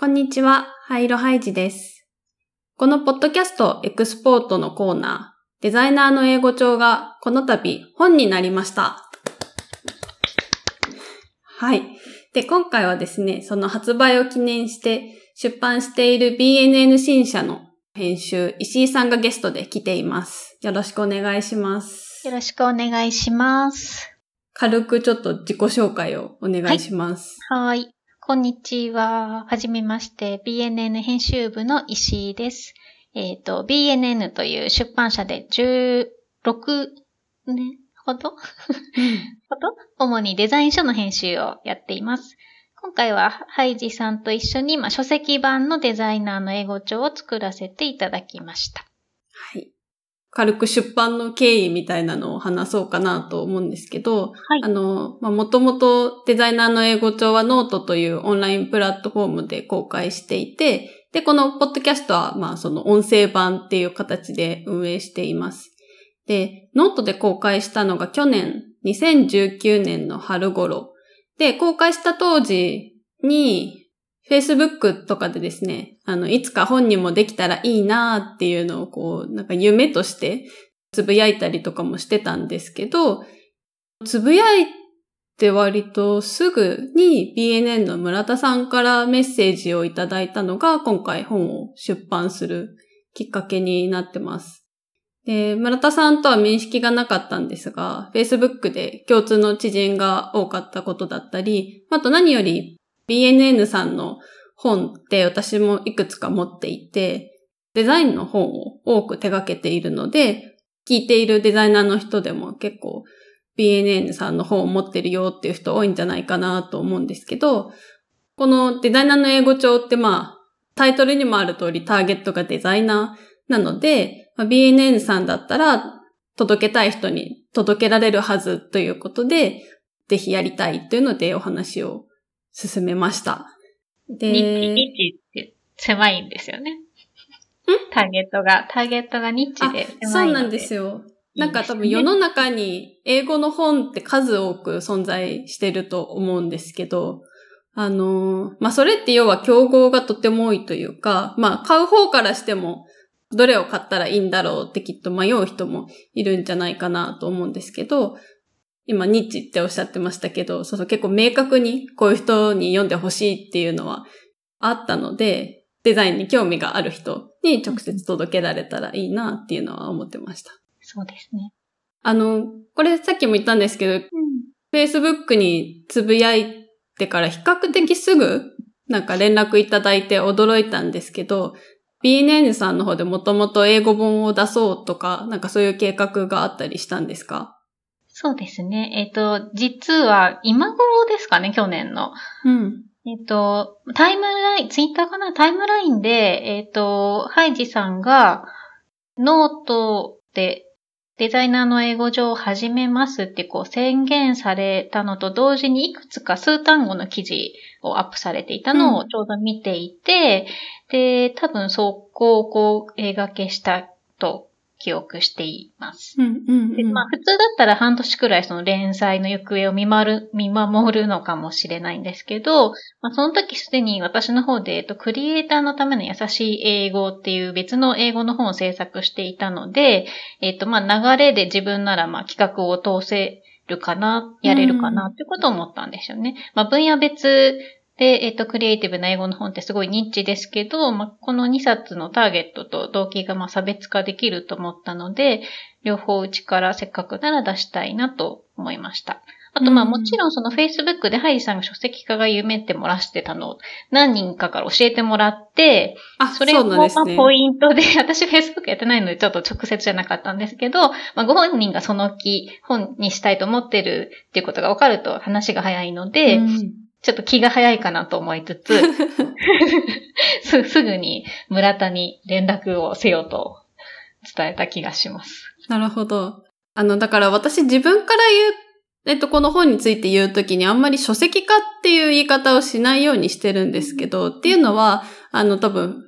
こんにちは、ハイロハイジです。このポッドキャストエクスポートのコーナー、デザイナーの英語帳がこの度本になりました。はい。で、今回はですね、その発売を記念して出版している BNN 新社の編集、石井さんがゲストで来ています。よろしくお願いします。よろしくお願いします。軽くちょっと自己紹介をお願いします。はい。こんにちは。はじめまして、BNN 編集部の石井です。えっ、と、BNN という出版社で16年ほど？ほど？主にデザイン書の編集をやっています。今回はハイジさんと一緒に、まあ、書籍版のデザイナーの英語帳を作らせていただきました。はい。軽く出版の経緯みたいなのを話そうかなと思うんですけど、はいあの、まあ、もともとデザイナーの英語帳はノートというオンラインプラットフォームで公開していて、で、このポッドキャストは、まあ、その音声版っていう形で運営しています。で、ノートで公開したのが去年、2019年の春頃。で、公開した当時に、Facebook とかでですね、あの、いつか本にもできたらいいなっていうのをこう、なんか夢としてつぶやいたりとかもしてたんですけど、つぶやいて割とすぐに BNN の村田さんからメッセージをいただいたのが今回本を出版するきっかけになってます。で、村田さんとは面識がなかったんですが、Facebook で共通の知人が多かったことだったり、あと何より BNN さんの本って私もいくつか持っていて、デザインの本を多く手掛けているので、聞いているデザイナーの人でも結構 BNN さんの本を持ってるよっていう人多いんじゃないかなと思うんですけど、このデザイナーの英語帳ってまあ、タイトルにもある通りターゲットがデザイナーなので、まあ、BNN さんだったら届けたい人に届けられるはずということで、ぜひやりたいというのでお話を進めました。で、ニッチ、って狭いんですよね。ターゲットが、ターゲットがニッチで狭いので。そうなんですよ。なんか多分世の中に英語の本って数多く存在してると思うんですけど、あのー、まあ、それって要は競合がとても多いというか、まあ、買う方からしても、どれを買ったらいいんだろうってきっと迷う人もいるんじゃないかなと思うんですけど、今、ニッチっておっしゃってましたけど、そうそう結構明確にこういう人に読んでほしいっていうのはあったので、デザインに興味がある人に直接届けられたらいいなっていうのは思ってました。そうですね。あの、これさっきも言ったんですけど、Facebook につぶやいてから比較的すぐなんか連絡いただいて驚いたんですけど、BNN さんの方でもともと英語本を出そうとか、なんかそういう計画があったりしたんですか？そうですね。えっ、と、実は今頃ですかね、去年の。うん。えっ、と、タイムライン、ツイッターかな？タイムラインで、えっ、と、ハイジさんがノートでデザイナーの英語帳を始めますってこう宣言されたのと同時にいくつか数単語の記事をアップされていたのをちょうど見ていて、で、多分そこをこうお声がけしたと記憶しています。うん、うん、でまあ、普通だったら半年くらいその連載の行方を見守る、見守るのかもしれないんですけど、まあ、その時すでに私の方で、えっと、クリエイターのための優しい英語っていう別の英語の本を制作していたので、えっと、まあ、流れで自分ならまあ企画を通せるかな、やれるかなってことを思ったんですよね。まあ、分野別で、えっと、クリエイティブな英語の本ってすごいニッチですけど、まあ、この2冊のターゲットと動機がまあ差別化できると思ったので、両方うちからせっかくなら出したいなと思いました。あと、まあうんもちろんその Facebook でハイジさんが書籍化が夢って漏らしてたのを何人かから教えてもらって、あ、それそもま。ポイントで、私 Facebook やってないのでちょっと直接じゃなかったんですけど、まあご本人がその気、本にしたいと思ってるっていうことが分かると話が早いので、うんちょっと気が早いかなと思いつつ、すすぐに村田に連絡をせよと伝えた気がします。なるほど。あの、だから私自分から言う、えっと、この本について言うときにあんまり書籍化っていう言い方をしないようにしてるんですけど、っていうのは、あの、多分、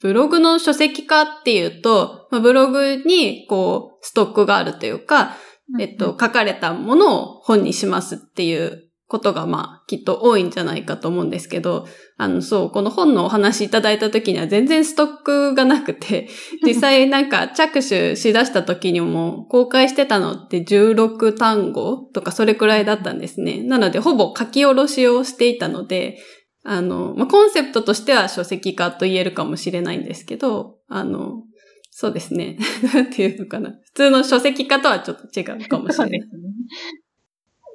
ブログの書籍化っていうと、まあブログに、こう、ストックがあるというか、えっと、書かれたものを本にしますっていうことがまあきっと多いんじゃないかと思うんですけど、あのそう、この本のお話いただいた時には全然ストックがなくて、実際なんか着手しだした時にも公開してたのって16単語とかそれくらいだったんですね。なのでほぼ書き下ろしをしていたので、あの、まあ、コンセプトとしては書籍化と言えるかもしれないんですけど、あの、そうですね。なんていうのかな。普通の書籍化とはちょっと違うかもしれない。ですね。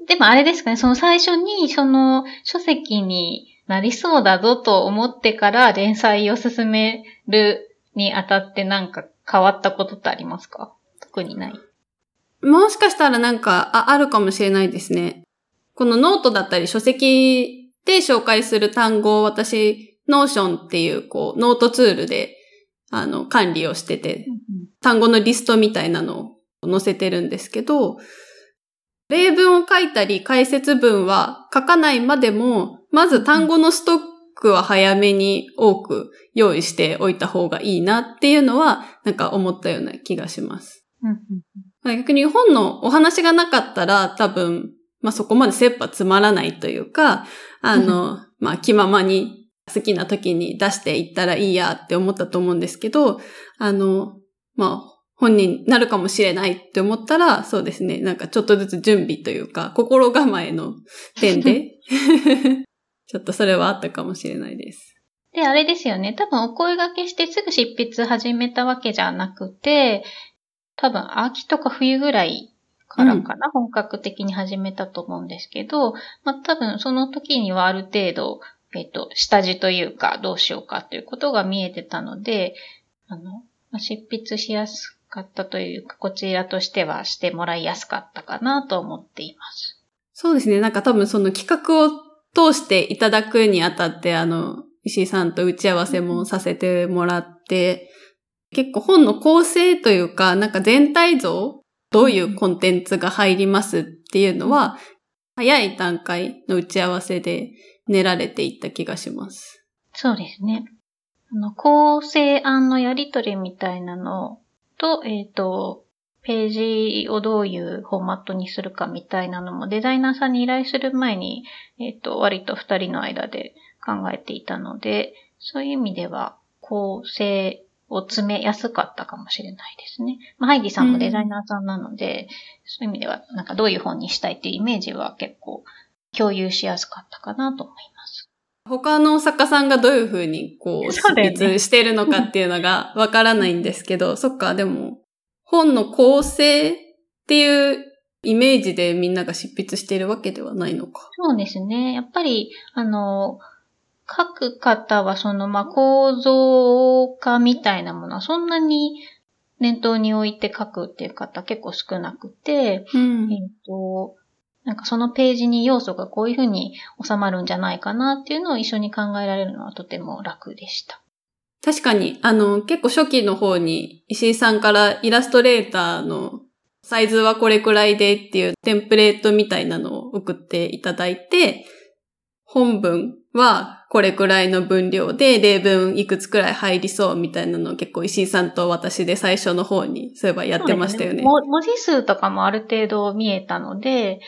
でもあれですかね、その最初にその書籍になりそうだぞと思ってから連載を進めるにあたってなんか変わったことってありますか？特にない。もしかしたらなんかああるかもしれないですね。このノートだったり書籍で紹介する単語を私、 Notion っていうこうノートツールであの管理をしてて、単語のリストみたいなのを載せてるんですけど、例文を書いたり解説文は書かないまでも、まず単語のストックは早めに多く用意しておいた方がいいなっていうのは、なんか思ったような気がします。逆に本のお話がなかったら多分、まあそこまで切羽詰まらないというか、あの、まあ気ままに好きな時に出していったらいいやって思ったと思うんですけど、あの、まあ本になるかもしれないって思ったら、そうですね。なんかちょっとずつ準備というか、心構えの点で、ちょっとそれはあったかもしれないです。で、あれですよね。多分お声掛けしてすぐ執筆始めたわけじゃなくて、多分秋とか冬ぐらいからかな、うん、本格的に始めたと思うんですけど、まあ多分その時にはある程度、えっ、と、下地というかどうしようかということが見えてたので、あの、執筆しやすかったというか、こちらとしてはしてもらいやすかったかなと思っています。そうですね。なんか多分その企画を通していただくにあたって、あの、石井さんと打ち合わせもさせてもらって、結構本の構成というか、なんか全体像、どういうコンテンツが入りますっていうのは、早い段階の打ち合わせで練られていった気がします。そうですね。あの、構成案のやりとりみたいなのと、えっ、ー、と、ページをどういうフォーマットにするかみたいなのもデザイナーさんに依頼する前に、えっ、ー、と、割と二人の間で考えていたので、そういう意味では構成を詰めやすかったかもしれないですね。まあ、ハイディさんもデザイナーさんなので、うん、そういう意味では、なんかどういう本にしたいっていうイメージは結構共有しやすかったかなと思います。他の作家さんがどういうふうにこう、執筆してるのかっていうのがわからないんですけど、そっか、でも、本の構成っていうイメージでみんなが執筆しているわけではないのか。そうですね。やっぱり、あの、書く方はその、まあ、構造化みたいなものはそんなに念頭に置いて書くっていう方結構少なくて、うん、えっ、と、なんかそのページに要素がこういうふうに収まるんじゃないかなっていうのを一緒に考えられるのはとても楽でした。確かに、あの、結構初期の方に石井さんからイラストレーターのサイズはこれくらいでっていうテンプレートみたいなのを送っていただいて、本文はこれくらいの分量で例文いくつくらい入りそうみたいなのを結構石井さんと私で最初の方にそういえばやってましたよね。ね文字数とかもある程度見えたので、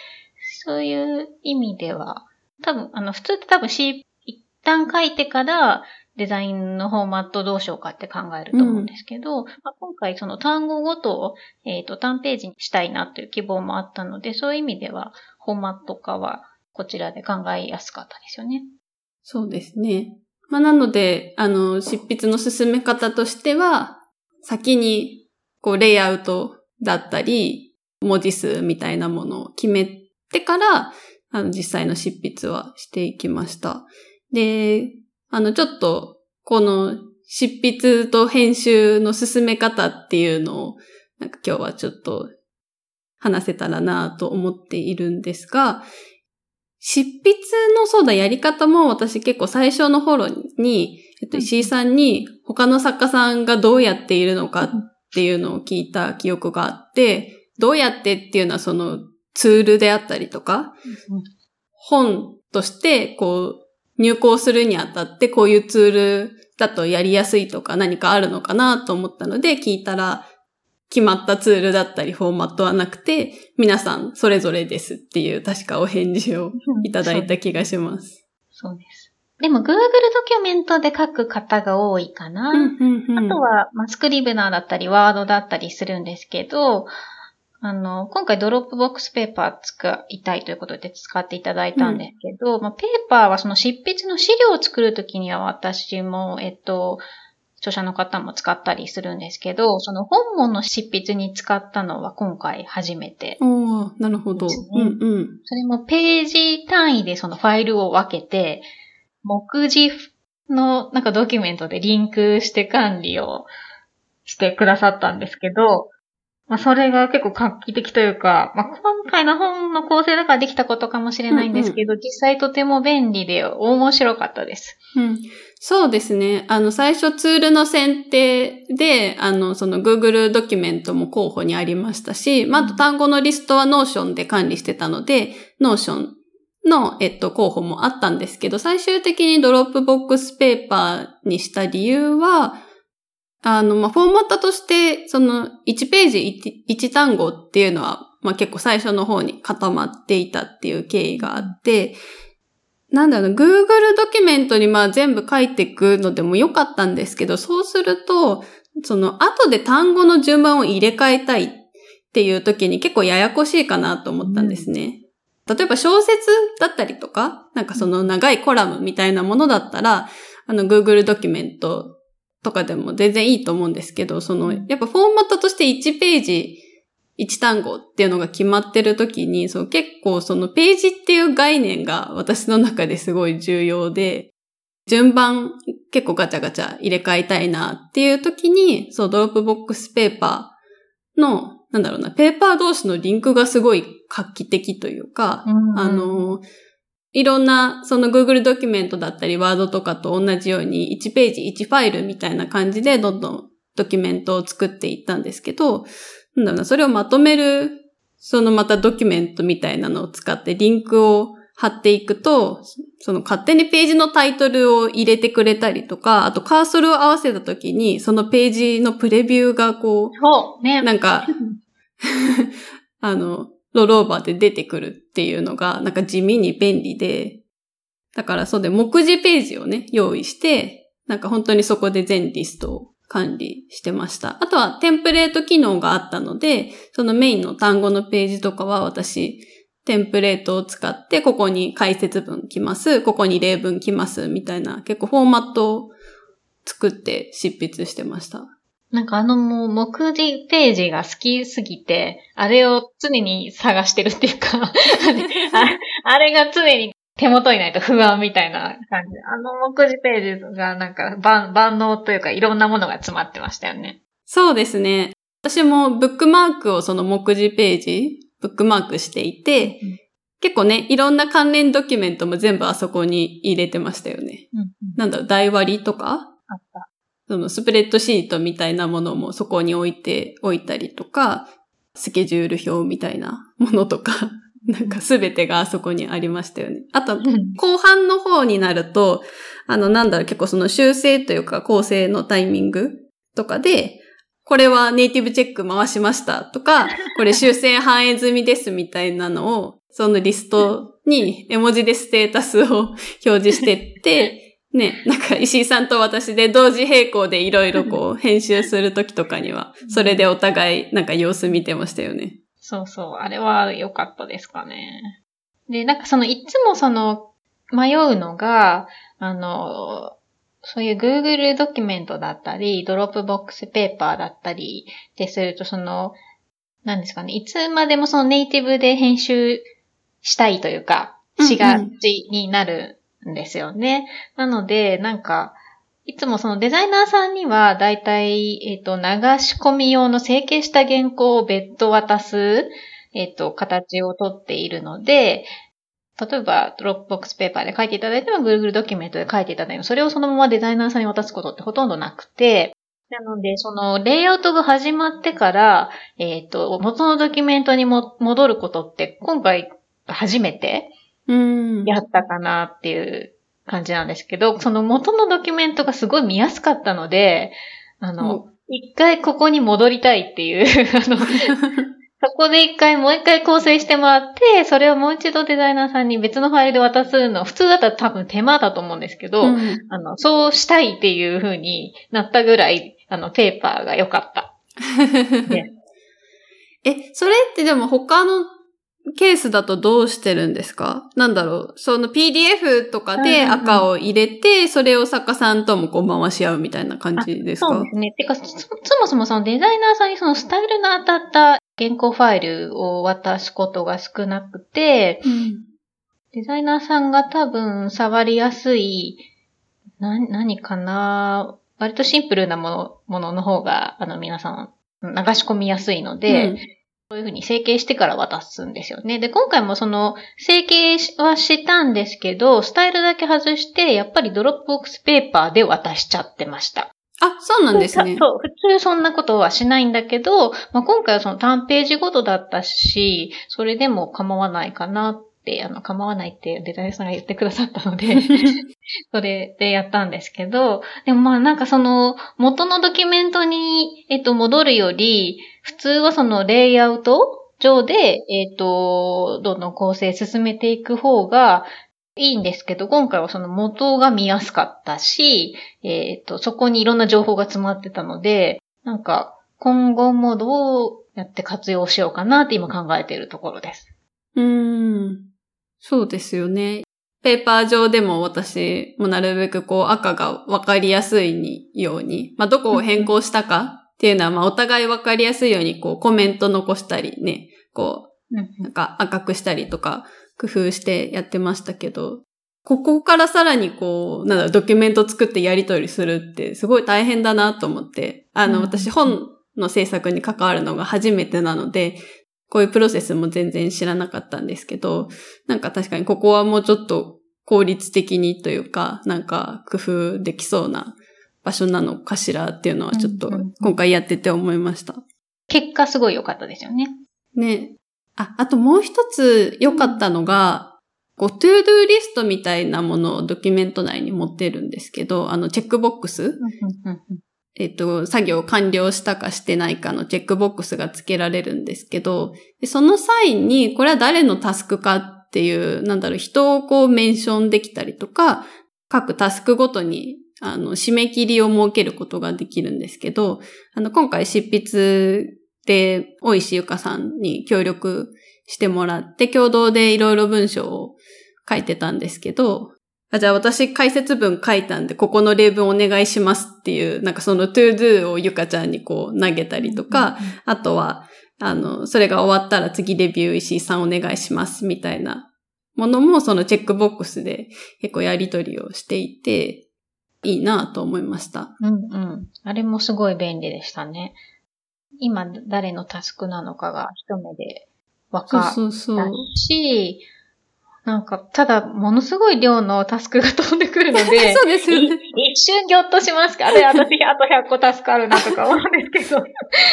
そういう意味では、多分、あの、普通って多分 C、一旦書いてからデザインのフォーマットどうしようかって考えると思うんですけど、うん、まあ、今回その単語ごとを、えっ、ー、と、単ページにしたいなという希望もあったので、そういう意味では、フォーマット化はこちらで考えやすかったですよね。そうですね。まあ、なので、あの、執筆の進め方としては、先に、こう、レイアウトだったり、文字数みたいなものを決めってから、あの、実際の執筆はしていきました。で、あの、ちょっと、この執筆と編集の進め方っていうのを、なんか今日はちょっと話せたらなと思っているんですが、執筆のそうだやり方も私結構最初の頃に、えっと、石井さんに他の作家さんがどうやっているのかっていうのを聞いた記憶があって、どうやってっていうのはそのツールであったりとか、うん、本としてこう入稿するにあたってこういうツールだとやりやすいとか何かあるのかなと思ったので聞いたら、決まったツールだったりフォーマットはなくて、皆さんそれぞれですっていう確かお返事をいただいた気がします。そうです。でも Google ドキュメントで書く方が多いかな。うんうんうんあとは、まあ、 Scrivener だったり、 Word だったりするんですけど、あの、今回 Dropbox Paper 使いたいということで使っていただいたんですけど、まあ、 Paper はその執筆の資料を作るときには私も、えっと、著者の方も使ったりするんですけど、その本文の執筆に使ったのは今回初めて。おーなるほど。うんうん。それもページ単位でそのファイルを分けて、目次のなんかドキュメントでリンクして管理をしてくださったんですけど、まあそれが結構画期的というか、まあ今回の本の構成だからできたことかもしれないんですけど、実際とても便利で面白かったです。うん、そうですね。あの、最初ツールの選定で、あの、その Google ドキュメントも候補にありましたし、まあ、あと単語のリストは Notion で管理してたので、Notion の、えっと、候補もあったんですけど、最終的に Dropbox Paper にした理由は、あの、まあ、フォーマットとして、その、1ページ 1, 1単語っていうのは、まあ、結構最初の方に固まっていたっていう経緯があって、なんだろうな、Google ドキュメントにまあ全部書いていくのでもよかったんですけど、そうすると、その後で単語の順番を入れ替えたいっていう時に結構ややこしいかなと思ったんですね。例えば小説だったりとか、なんかその長いコラムみたいなものだったら、あの Google ドキュメントとかでも全然いいと思うんですけど、その、やっぱフォーマットとして1ページ1単語っていうのが決まってる時に、そう結構そのページっていう概念が私の中ですごい重要で、順番結構ガチャガチャ入れ替えたいなっていう時に、そう Dropbox Paperーの、なんだろうな、ペーパー同士のリンクがすごい画期的というか、あ、の、いろんな、その Google ドキュメントだったり、ワードとかと同じように、1ページ1ファイルみたいな感じで、どんどんドキュメントを作っていったんですけど、なんだろうな、それをまとめる、そのまたドキュメントみたいなのを使ってリンクを貼っていくと、その勝手にページのタイトルを入れてくれたりとか、あとカーソルを合わせた時に、そのページのプレビューがこそう、ね。う、なんか、あの、ロールオーバーで出てくるっていうのが、なんか地味に便利で、だからそうで、目次ページをね、用意して、なんか本当にそこで全リストを管理してました。あとはテンプレート機能があったので、そのメインの単語のページとかは私、テンプレートを使って、ここに解説文来ます、ここに例文来ます、みたいな、結構フォーマットを作って執筆してました。なんかあのもう目次ページが好きすぎて、あれを常に探してるっていうか、ああれが常に手元にないと不安みたいな感じ。あの目次ページがなんか万万能というかいろんなものが詰まってましたよね。そうですね。私もブックマークをその目次ページ、ブックマークしていて、うん結構ね、いろんな関連ドキュメントも全部あそこに入れてましたよね。うん、なんだろう、台割りとか？あった。そのスプレッドシートみたいなものもそこに置いておいたりとか、スケジュール表みたいなものとか、なんかすべてがあそこにありましたよね。あと、後半の方になると、あの、なんだろう、結構その修正というか構成のタイミングとかで、これはネイティブチェック回しましたとか、これ修正反映済みですみたいなのを、そのリストに絵文字でステータスを表示してって、ね、なんか石井さんと私で同時並行でいろいろこう編集するときとかには、それでお互いなんか様子見てましたよね。そうそう。あれは良かったですかね。で、なんかその、いつもその、迷うのが、あの、そういう Google ドキュメントだったり、 Dropbox Paper だったりですると、その、なんですかね、いつまでもそのネイティブで編集したいというか、しがちになるんですよね。なので、なんか、いつもそのデザイナーさんには、だいたい、えっ、と、流し込み用の整形した原稿を別途渡す、えっ、と、形をとっているので、例えば、 Dropbox Paper で書いていただいても、Google ドキュメントで書いていただいても、それをそのままデザイナーさんに渡すことってほとんどなくて、なので、その、レイアウトが始まってから、えっ、と、元のドキュメントにも戻ることって、今回初めて。やったかなっていう感じなんですけど、その元のドキュメントがすごい見やすかったので、あの、一回ここに戻りたいっていう、あの、そこで一回もう一回構成してもらって、それをもう一度デザイナーさんに別のファイルで渡すの、普通だったら多分手間だと思うんですけど、うん。あの、そうしたいっていう風になったぐらい、あの、ペーパーが良かった。え、それってでも他のケースだとどうしてるんですか？なんだろう。その PDF とかで赤を入れて、それを作家さんともこう回し合うみたいな感じですか？そうですね。てか、そそもそもそのデザイナーさんにそのスタイルの当たった原稿ファイルを渡すことが少なくて、うん。デザイナーさんが多分触りやすい、な、何かな？割とシンプルなもの、ものの方が、あの皆さん流し込みやすいので、うんそういうふうに整形してから渡すんですよね。で、今回もその、整形はしたんですけど、スタイルだけ外して、やっぱり Dropbox Paper で渡しちゃってました。あ、そうなんですね。そう、普通そんなことはしないんだけど、まあ、今回はその単ページごとだったし、それでも構わないかなって、あの、構わないってデザイナーさんが言ってくださったので、それでやったんですけど、でもまあなんかその元のドキュメントに、えっと、戻るより、普通はそのレイアウト上で、えっと、どんどん構成進めていく方がいいんですけど、今回はその元が見やすかったし、えっと、そこにいろんな情報が詰まってたので、なんか今後もどうやって活用しようかなって今考えているところです。うーん。そうですよね。ペーパー上でも私もなるべくこう赤がわかりやすいにように、まあ、どこを変更したかっていうのは、まあ、お互いわかりやすいようにこうコメント残したりね、こう、なんか赤くしたりとか工夫してやってましたけど、ここからさらにこう、なんだドキュメント作ってやり取りするってすごい大変だなと思って、あの、うん私本の制作に関わるのが初めてなので、こういうプロセスも全然知らなかったんですけど、なんか確かにここはもうちょっと効率的にというか、なんか工夫できそうな場所なのかしらっていうのはちょっと今回やってて思いました。結果すごい良かったですよね。ね。あ、あともう一つ良かったのが、こう、 to-do リストみたいなものをドキュメント内に持ってるんですけど、あの、チェックボックスえっと、作業完了したかしてないかのチェックボックスが付けられるんですけど、その際に、これは誰のタスクかっていう、なんだろう、人をこうメンションできたりとか、各タスクごとに、あの、締め切りを設けることができるんですけど、あの、今回執筆で、大石ゆかさんに協力してもらって、共同でいろいろ文章を書いてたんですけど、あじゃあ私解説文書いたんで、ここの例文お願いしますっていう、なんかその to do をゆかちゃんにこう投げたりとか、あとは、あの、それが終わったら次レビュー石井さんお願いしますみたいなものもそのチェックボックスで結構やり取りをしていて、いいなと思いました。うんうん。あれもすごい便利でしたね。今誰のタスクなのかが一目で分そうかそうそう。ったし、なんか、ただ、ものすごい量のタスクが飛んでくるので、そうですね。一瞬ぎょっとしますか？あれ、私、あと100個タスクあるなとか思うんですけど。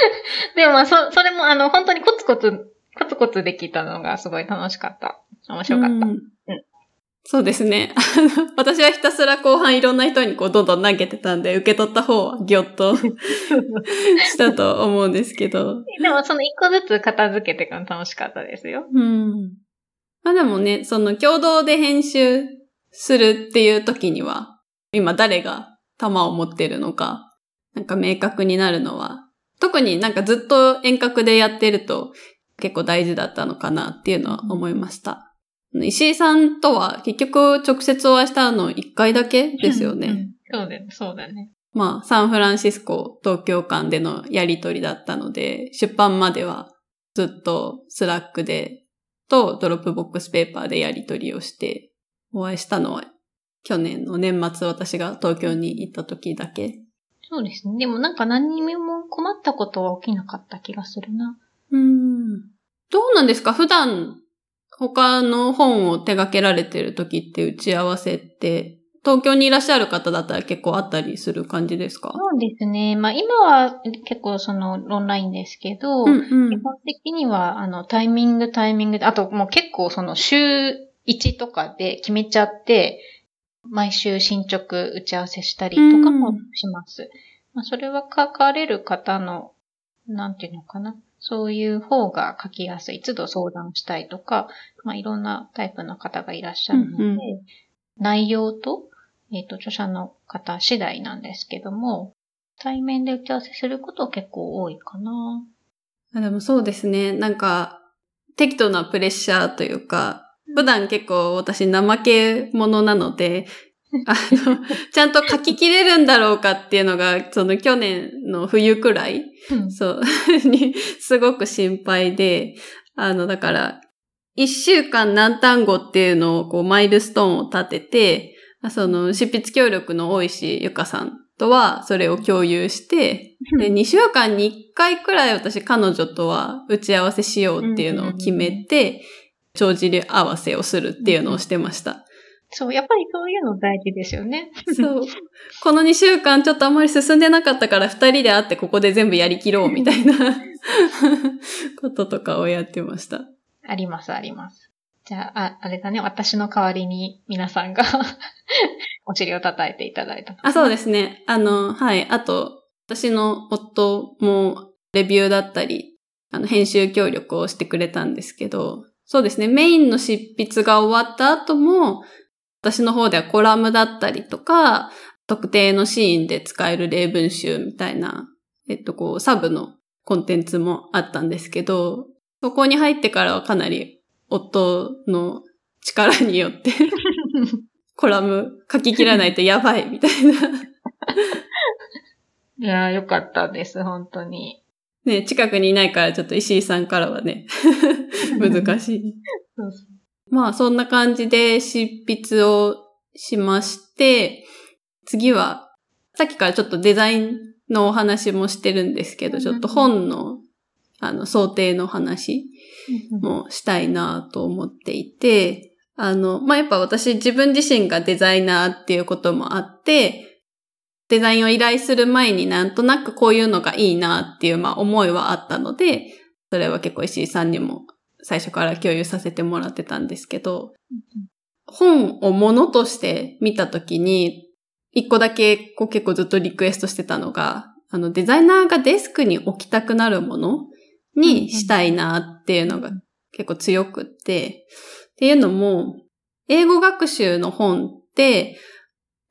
でも、まあ、そ、それも、あの、本当にコツコツ、コツコツできたのがすごい楽しかった。面白かった。うんそうですね。私はひたすら後半いろんな人にこうどんどん投げてたんで、受け取った方はぎょっとしたと思うんですけど。でも、その一個ずつ片付けていくの楽しかったですよ。うん。まあでもね、その共同で編集するっていう時には、今誰が弾を持ってるのか、なんか明確になるのは、特になんかずっと遠隔でやってると結構大事だったのかなっていうのは思いました。石井さんとは結局直接お会いしたの1回だけですよね。うんそうだね、そうだね。まあ、サンフランシスコ、東京間でのやりとりだったので、出版まではずっと Slack で、と Dropbox Paper でやりとりをして、お会いしたのは去年の年末私が東京に行った時だけ。そうですね。でもなんか何にも困ったことは起きなかった気がするな。うん。どうなんですか？普段、他の本を手掛けられてる時って打ち合わせって、東京にいらっしゃる方だったら結構あったりする感じですか？そうですね。まあ今は結構そのオンラインですけど、うんうん基本的にはあのタイミングタイミングで、あともう結構その週1とかで決めちゃって、毎週進捗打ち合わせしたりとかもします。まあ、それは書かれる方の、なんていうのかな？そういう方が書きやすい。都度相談したいとか、まあ、いろんなタイプの方がいらっしゃるので、うんうん内容と、えっ、と、著者の方次第なんですけども、対面で打ち合わせすること結構多いかな。あでもそうですね。なんか、適度なプレッシャーというか、普段結構私怠け者なので、あの、ちゃんと書ききれるんだろうかっていうのが、その去年の冬くらい、そう、に、すごく心配で、あの、だから、一週間何単語っていうのを、こう、マイルストーンを立てて、あその、執筆協力の大石ゆかさんとは、それを共有して、で、2週間に1回くらい私、彼女とは打ち合わせしようっていうのを決めて、帳尻合わせをするっていうのをしてました。そう、やっぱりそういうの大事ですよね。そう。この2週間ちょっとあんまり進んでなかったから2人で会ってここで全部やりきろうみたいな こととかをやってました。あります、あります。じゃあ、あれだね、私の代わりに皆さんが お尻を叩いていただいた。あ、そうですね。あの、はい。あと、私の夫もレビューだったり、あの、編集協力をしてくれたんですけど、そうですね。メインの執筆が終わった後も、私の方ではコラムだったりとか、特定のシーンで使える例文集みたいな、えっと、こう、サブのコンテンツもあったんですけど、そこに入ってからはかなり夫の力によって コラム書き切らないとやばいみたいな。いやー、よかったです、本当に。ね、近くにいないからちょっと石井さんからはね、難しい。そうそうまあそんな感じで執筆をしまして、次は、さっきからちょっとデザインのお話もしてるんですけど、ちょっと本の、あの、想定の話もしたいなと思っていて、あの、まあ、やっぱ私自分自身がデザイナーっていうこともあって、デザインを依頼する前になんとなくこういうのがいいなっていう、まあ、思いはあったので、それは結構石井さんにも最初から共有させてもらってたんですけど、本を物として見たときに、一個だけこう結構ずっとリクエストしてたのが、あのデザイナーがデスクに置きたくなるものにしたいなっていうのが結構強くって、っていうのも、英語学習の本って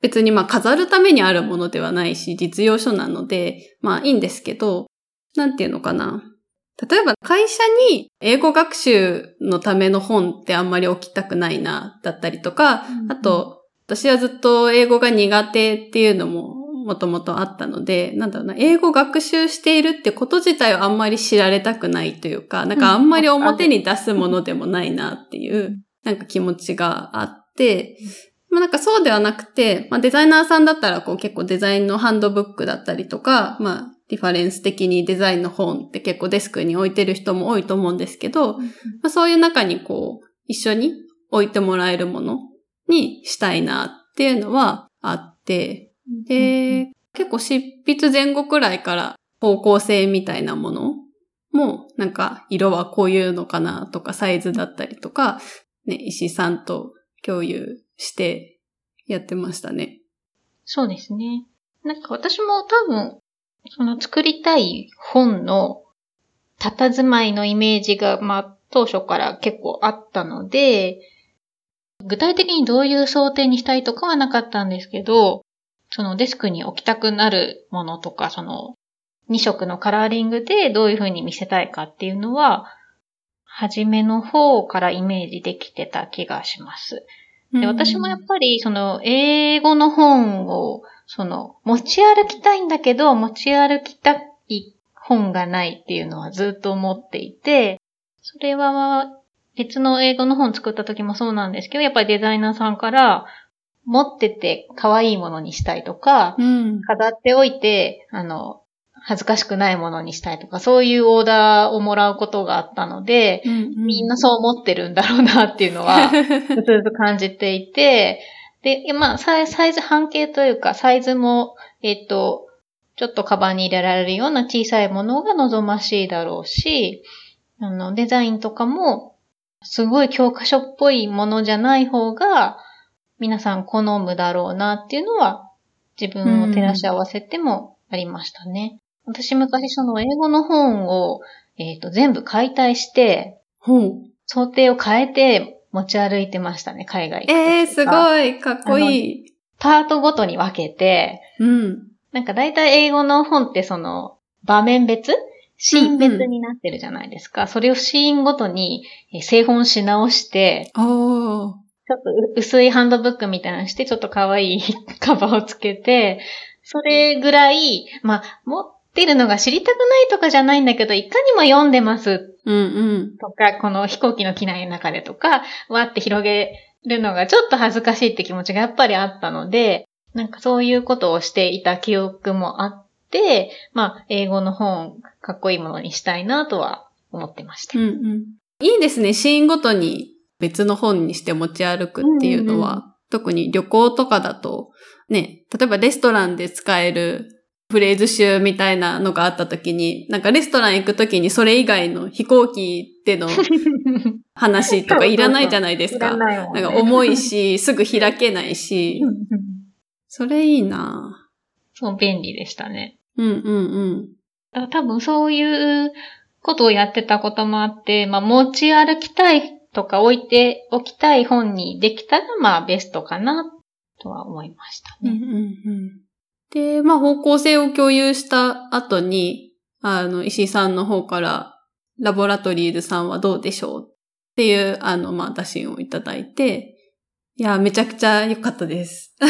別にまあ飾るためにあるものではないし、実用書なので、まあいいんですけど、なんていうのかな。例えば会社に英語学習のための本ってあんまり置きたくないな、だったりとか、あと、私はずっと英語が苦手っていうのももともとあったので、なんだろうな、英語学習しているってこと自体をあんまり知られたくないというか、なんかあんまり表に出すものでもないなっていう、なんか気持ちがあって、まあなんかそうではなくて、まあデザイナーさんだったらこう結構デザインのハンドブックだったりとか、まあリファレンス的にデザインの本って結構デスクに置いてる人も多いと思うんですけど、まあ、そういう中にこう一緒に置いてもらえるものにしたいなっていうのはあって、で、結構執筆前後くらいから方向性みたいなもの？も、なんか色はこういうのかなとかサイズだったりとか、ね、石井さんと共有してやってましたね。そうですね。なんか私も多分、その作りたい本の佇まいのイメージが、まあ当初から結構あったので、具体的にどういう想定にしたいとかはなかったんですけど、そのデスクに置きたくなるものとか、その2色のカラーリングでどういう風に見せたいかっていうのは、初めの方からイメージできてた気がします。で私もやっぱり、その、英語の本を、その、持ち歩きたいんだけど、持ち歩きたい本がないっていうのはずっと思っていて、それは、別の英語の本作った時もそうなんですけど、やっぱりデザイナーさんから、持ってて可愛いものにしたいとか、うん。飾っておいて、あの、恥ずかしくないものにしたいとか、そういうオーダーをもらうことがあったので、みんなそう思ってるんだろうなっていうのは、ずつずつ感じていて、で、まあ、サイサイズ、半径というか、サイズも、えっと、ちょっとカバンに入れられるような小さいものが望ましいだろうし、あの、デザインとかも、すごい教科書っぽいものじゃない方が、皆さん好むだろうなっていうのは、自分を照らし合わせてもありましたね。私昔その英語の本を、えっ、と、全部解体して、ほう。想定を変えて持ち歩いてましたね、海外行く時とかえー、すごい、かっこいい。パートごとに分けて、うん。なんか大体英語の本ってその場面別シーン別になってるじゃないですか。それをシーンごとにえー製本し直して。ちょっとう薄いハンドブックみたいなのして、ちょっと可愛い カバーをつけて、それぐらい、まあ、持ってるのが知りたくないとかじゃないんだけど、いかにも読んでますうんうん。とか、この飛行機の機内の中でとか、わーって広げるのがちょっと恥ずかしいって気持ちがやっぱりあったので、なんかそういうことをしていた記憶もあって、まあ、英語の本、かっこいいものにしたいなとは思ってました。うんうん。いいですね。シーンごとに別の本にして持ち歩くっていうのは、うんう特に旅行とかだと、ね、例えばレストランで使えるフレーズ集みたいなのがあった時に、なんかレストラン行く時にそれ以外の飛行機での 話とかいらないじゃないですか。なんか重いし、すぐ開けないしそれいいなそう、便利でしたね。うんうんうん。多分そういうことをやってたこともあって、まあ持ち歩きたいとか置いておきたい本にできたらまあベストかなとは思いましたね。うんうんうん。で、まあ方向性を共有した後に、あの、石井さんの方から、ラボラトリーズさんはどうでしょうっていう、あの、まあ打診をいただいて、いや、めちゃくちゃ良かったです。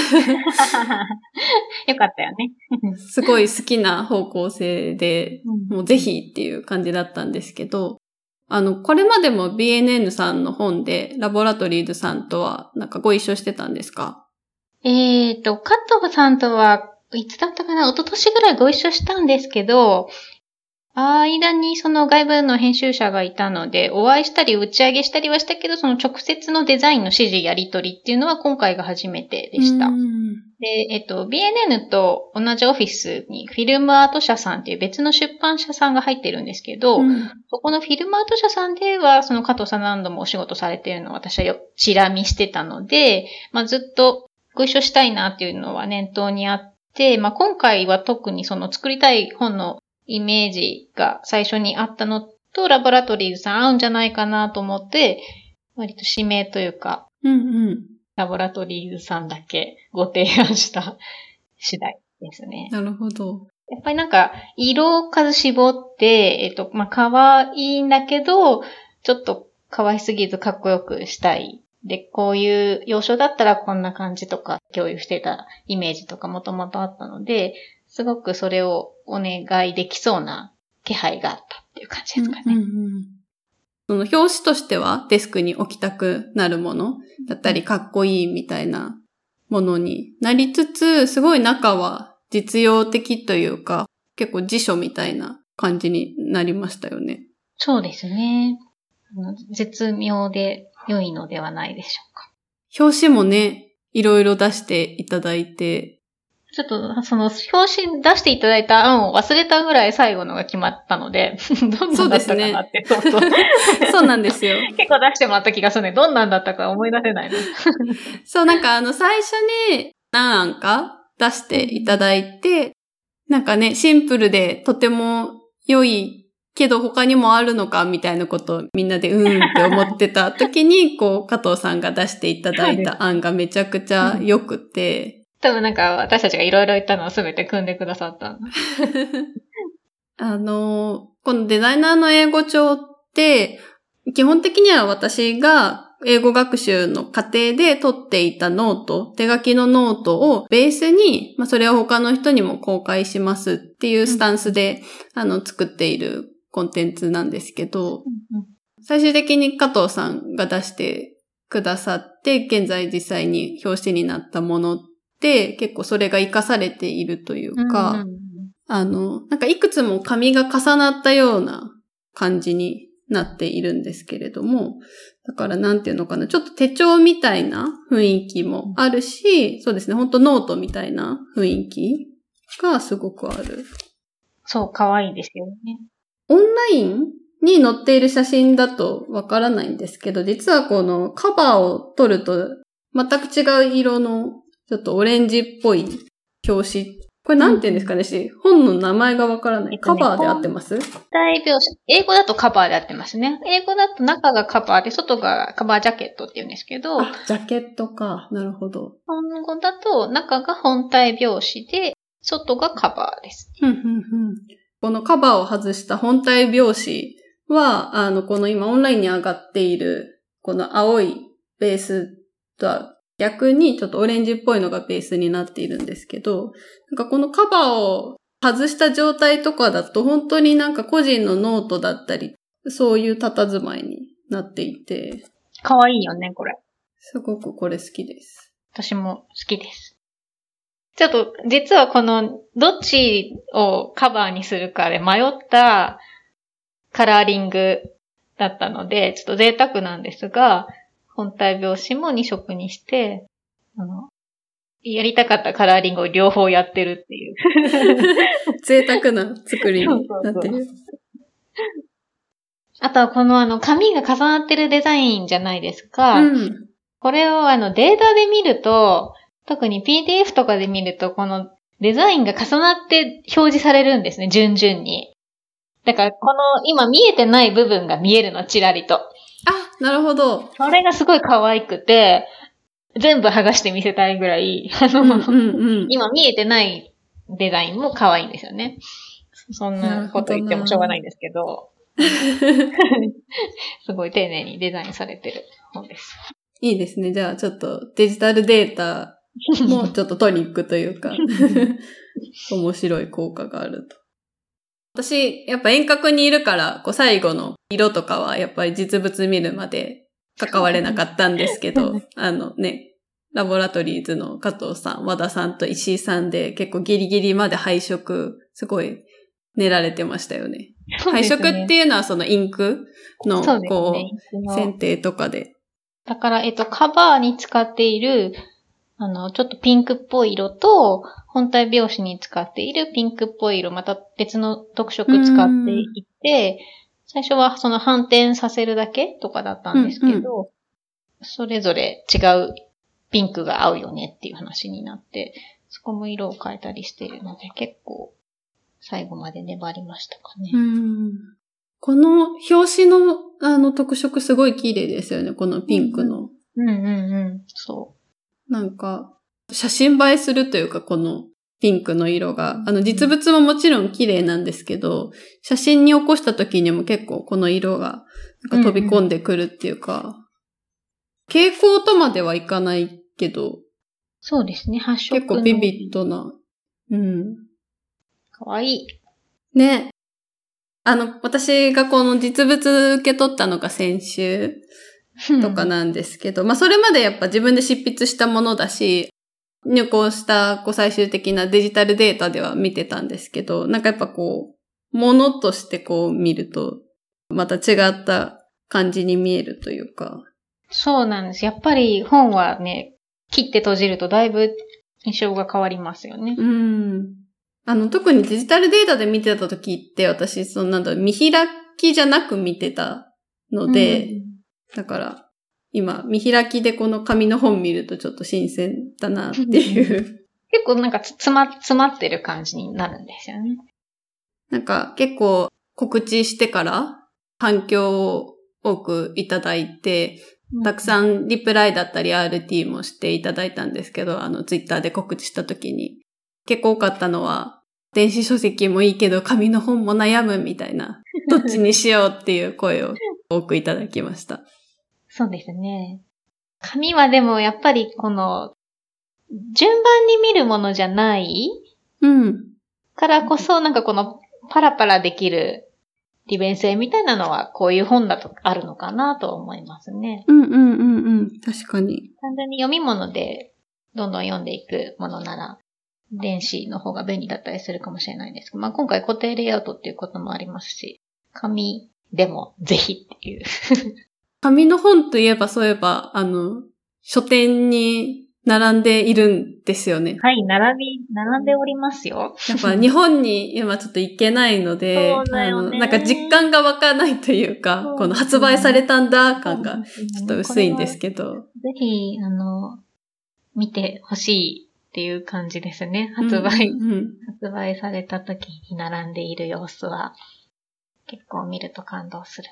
よかったよね。すごい好きな方向性で、もうぜひっていう感じだったんですけど、あの、これまでも BNN さんの本で、ラボラトリーズさんとは、なんかご一緒してたんですか？えっと、加藤さんとは、いつだったかな？一昨年ぐらいご一緒したんですけど、間にその外部の編集者がいたので、お会いしたり打ち上げしたりはしたけど、その直接のデザインの指示やり取りっていうのは今回が初めてでした。うんで、えっと、BNN と同じオフィスにフィルムアート社さんっていう別の出版社さんが入ってるんですけど、うんそこのフィルムアート社さんでは、その加藤さん何度もお仕事されているのを私はよ、チラ見してたので、まあずっとご一緒したいなっていうのは念頭にあって、まあ今回は特にその作りたい本のイメージが最初にあったのと、ラボラトリーズさん合うんじゃないかなと思って、割と指名というか、うんうん。ラボラトリーズさんだけご提案した次第ですね。なるほど。やっぱりなんか、色を数絞って、えっと、まあ、可愛いんだけど、ちょっと可愛すぎずかっこよくしたい。で、こういう要所だったらこんな感じとか共有してたイメージとかもともとあったので、すごくそれをお願いできそうな気配があったっていう感じですかね。うんうんうんその表紙としてはデスクに置きたくなるものだったりかっこいいみたいなものになりつつ、すごい中は実用的というか、結構辞書みたいな感じになりましたよね。そうですね。絶妙で良いのではないでしょうか。表紙もね、いろいろ出していただいて、ちょっと、その、表紙出していただいた案を忘れたぐらい最後のが決まったので、どんなんだったかなって、そうそう そうなんですよ。結構出してもらった気がするね。どんなんだったか思い出せないの。そう、なんかあの、最初に何案か出していただいて、なんかね、シンプルでとても良いけど他にもあるのかみたいなことをみんなでうーんって思ってた時に、こう、加藤さんが出していただいた案がめちゃくちゃ良くて、多分なんか私たちがいろいろ言ったのをすべて組んでくださった。あの、このデザイナーの英語帳って、基本的には私が英語学習の過程で取っていたノート、手書きのノートをベースに、まあ、それを他の人にも公開しますっていうスタンスで、あの、作っているコンテンツなんですけど、最終的に加藤さんが出してくださって、現在実際に表紙になったものって、結構それが活かされているというか、うんうんあの、なんかいくつも紙が重なったような感じになっているんですけれども、だからなんていうのかな、ちょっと手帳みたいな雰囲気もあるし、そうですね、ほんとノートみたいな雰囲気がすごくある。そう、可愛いですよね。オンラインに載っている写真だとわからないんですけど、実はこのカバーを撮ると全く違う色のちょっとオレンジっぽい表紙これなんて言うんですかね、し、本の名前がわからない。カバーで合ってます？大描写。英語だとカバーで合ってますね。英語だと中がカバーで、外がカバージャケットって言うんですけど、あ、ジャケットか。なるほど。本語だと中が本体拍子で、外がカバーです。ふんふんふんこのカバーを外した本体拍子は、あの、この今オンラインに上がっている、この青いベースとは逆にちょっとオレンジっぽいのがベースになっているんですけど、なんかこのカバーを外した状態とかだと本当になんか個人のノートだったり、そういう佇まいになっていて、かわいいよね、これ。すごくこれ好きです。私も好きです。ちょっと、実はこの、どっちをカバーにするかで迷ったカラーリングだったので、ちょっと贅沢なんですが、本体拍子も2色にして、あの、やりたかったカラーリングを両方やってるっていう。贅沢な作りになってる。あとはこのあの、紙が重なってるデザインじゃないですか。うん。これをあのデータで見ると、特に PDF とかで見ると、このデザインが重なって表示されるんですね、順々に。だから、この今見えてない部分が見えるの、ちらりと。あ、なるほど。それがすごい可愛くて、全部剥がして見せたいぐらい、あの、うんうんうん。今見えてないデザインも可愛いんですよね。そんなこと言ってもしょうがないんですけど、すごい丁寧にデザインされてる本です。いいですね。じゃあちょっとデジタルデータもちょっとトニックというか、面白い効果があると。私、やっぱ遠隔にいるから、こう最後の色とかはやっぱり実物見るまで関われなかったんですけど、あのね、ラボラトリーズの加藤さん、和田さんと石井さんで結構ギリギリまで配色、すごい練られてましたよね。配色っていうのはそのインクの、こね。う、選定とかで。だから、えっと、カバーに使っている、あの、ちょっとピンクっぽい色と、本体拍子に使っているピンクっぽい色、また別の特色使っていって、最初はその反転させるだけとかだったんですけど、それぞれ違うピンクが合うよねっていう話になって、そこも色を変えたりしているので、結構最後まで粘りましたかね。うんこの表紙のあの特色すごい綺麗ですよね。このピンクの。うんうんうん。そなんか、写真映えするというか、このピンクの色が。あの、実物ももちろん綺麗なんですけど、写真に起こした時にも結構この色がなんか飛び込んでくるっていうか、蛍光とまではいかないけど、う。そうですね、発色の結構ビビッドな。うん。かわいい。ね。あの、私がこの実物受け取ったのが先週とかなんですけど、まあそれまでやっぱ自分で執筆したものだし、入稿したこう最終的なデジタルデータでは見てたんですけど、なんかやっぱこう、ものとしてこう見ると、また違った感じに見えるというか。そうなんです。やっぱり本はね、切って閉じるとだいぶ印象が変わりますよね。うん。あの、特にデジタルデータで見てた時って私、そのなんだ見開きじゃなく見てたので、うんだから、今、見開きでこの紙の本見るとちょっと新鮮だなっていう。結構なんかつ詰ま、詰まってる感じになるんですよね。なんか結構告知してから反響を多くいただいて、たくん。さんリプライだったり RT もしていただいたんですけど、あのツイッターで告知した時に結構多かったのは、電子書籍もいいけど紙の本も悩むみたいな、どっちにしようっていう声を多くいただきました。そうですね。紙はでもやっぱりこの、順番に見るものじゃないうん。からこそ、なんかこのパラパラできる利便性みたいなのはこういう本だとあるのかなと思いますね。うんうんうんうん。確かに。単純に読み物でどんどん読んでいくものなら、電子の方が便利だったりするかもしれないですけど、まあ今回固定レイアウトっていうこともありますし、紙でもぜひっていう。紙の本といえばそういえば、あの、書店に並んでいるんですよね。はい、並び、並んでおりますよ。やっぱ日本に今ちょっと行けないので、そうだよねあの、なんか実感が湧かないというか、そうこの発売されたんだ感がちちょっと薄いんですけど。ぜひ、あの、見てほしいっていう感じですね。発売、うんうん発売された時に並んでいる様子は、結構見ると感動する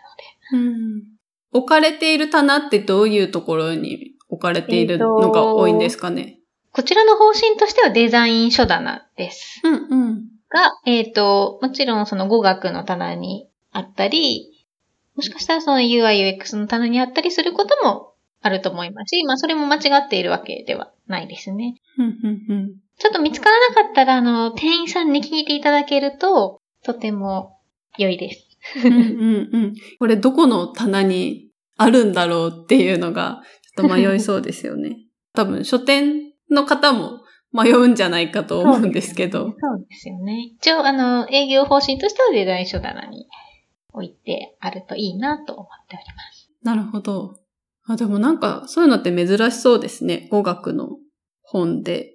うん置かれている棚ってどういうところに置かれているのが多いんですかね、ので。こちらの方針としてはデザイン書棚です。うんうん。が、えっ、と、もちろんその語学の棚にあったり、もしかしたらその UI、UX の棚にあったりすることもあると思いますし、まあそれも間違っているわけではないですね。ちょっと見つからなかったら、あの、店員さんに聞いていただけると、とても良いです。うんうんうん。これどこの棚にあるんだろうっていうのが、ちょっと迷いそうですよね。多分、書店の方も迷うんじゃないかと思うんですけど。そうですよね。一応、あの、営業方針としてはデザイン書棚に置いてあるといいなと思っております。なるほど。あ、でもなんか、そういうのって珍しそうですね。語学の本で、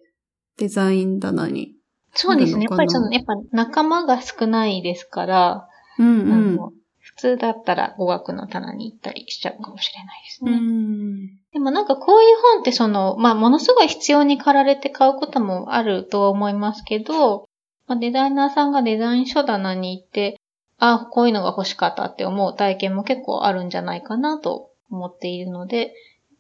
デザイン棚に。そうですね。やっぱりその、やっぱ仲間が少ないですから、うんあうん。の普通だったら語学の棚に行ったりしちゃうかもしれないですうね。ん。でもなんかこういう本ってその、まあものすごい必要に駆られて買うこともあるとは思いますけど、まあ、デザイナーさんがデザイン書棚に行って、あこういうのが欲しかったって思う体験も結構あるんじゃないかなと思っているので、やっ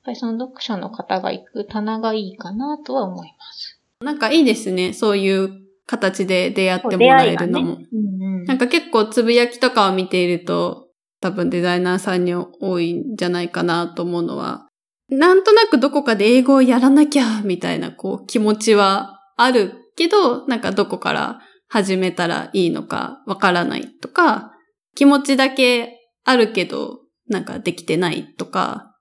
ぱりその読者の方が行く棚がいいかなとは思います。なんかいいですね。そういう形で出会ってもらえるのも。うんうん。なんか結構つぶやきとかを見ていると、多分デザイナーさんに多いんじゃないかなと思うのは、なんとなくどこかで英語をやらなきゃ、みたいなこう気持ちはあるけど、なんかどこから始めたらいいのかわからないとか、気持ちだけあるけど、なんかできてないとか、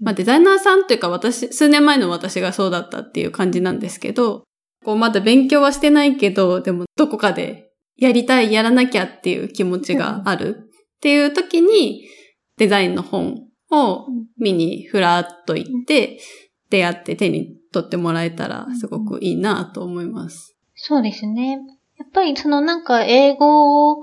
まあデザイナーさんというか私、数年前の私がそうだったっていう感じなんですけど、こうまだ勉強はしてないけど、でもどこかでやりたい、やらなきゃっていう気持ちがあるっていう時に、デザインの本を見にふらっと行って、出会って手に取ってもらえたらすごくいいなと思います。そうですね。やっぱりそのなんか英語を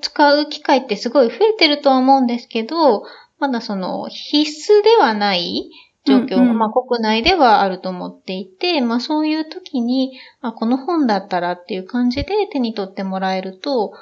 使う機会ってすごい増えてるとは思うんですけど、まだその必須ではない状況、うんうんまあ国内ではあると思っていて、まあそういう時に、あこの本だったらっていう感じで手に取ってもらえると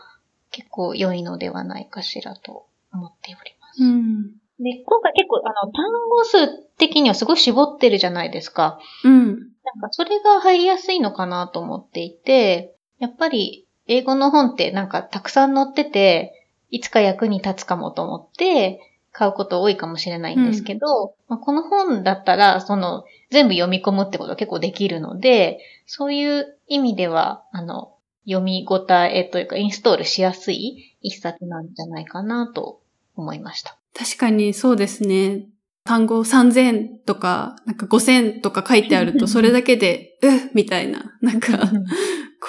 結構良いのではないかしらと思っております。うん。で、今回結構あの単語数的にはすごい絞ってるじゃないですか。うん。なんかそれが入りやすいのかなと思っていて、やっぱり英語の本ってなんかたくさん載ってて、いつか役に立つかもと思って買うこと多いかもしれないんですけど、まあ、この本だったらその全部読み込むってことが結構できるので、そういう意味では、あの、読み応えというかインストールしやすい一冊なんじゃないかなと思いました。確かにそうですね。単語3000とか、なんか5000とか書いてあると、それだけで、うっみたいな、なんか、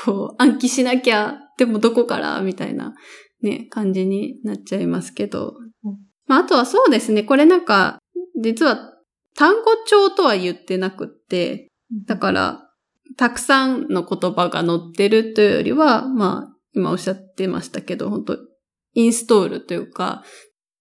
こう、暗記しなきゃ、でもどこから？みたいな、ね、感じになっちゃいますけどうん。まあ、あとはそうですね、これなんか、実は、単語帳とは言ってなくって、だから、たくさんの言葉が載ってるというよりは、まあ、今おっしゃってましたけど、本当インストールというか、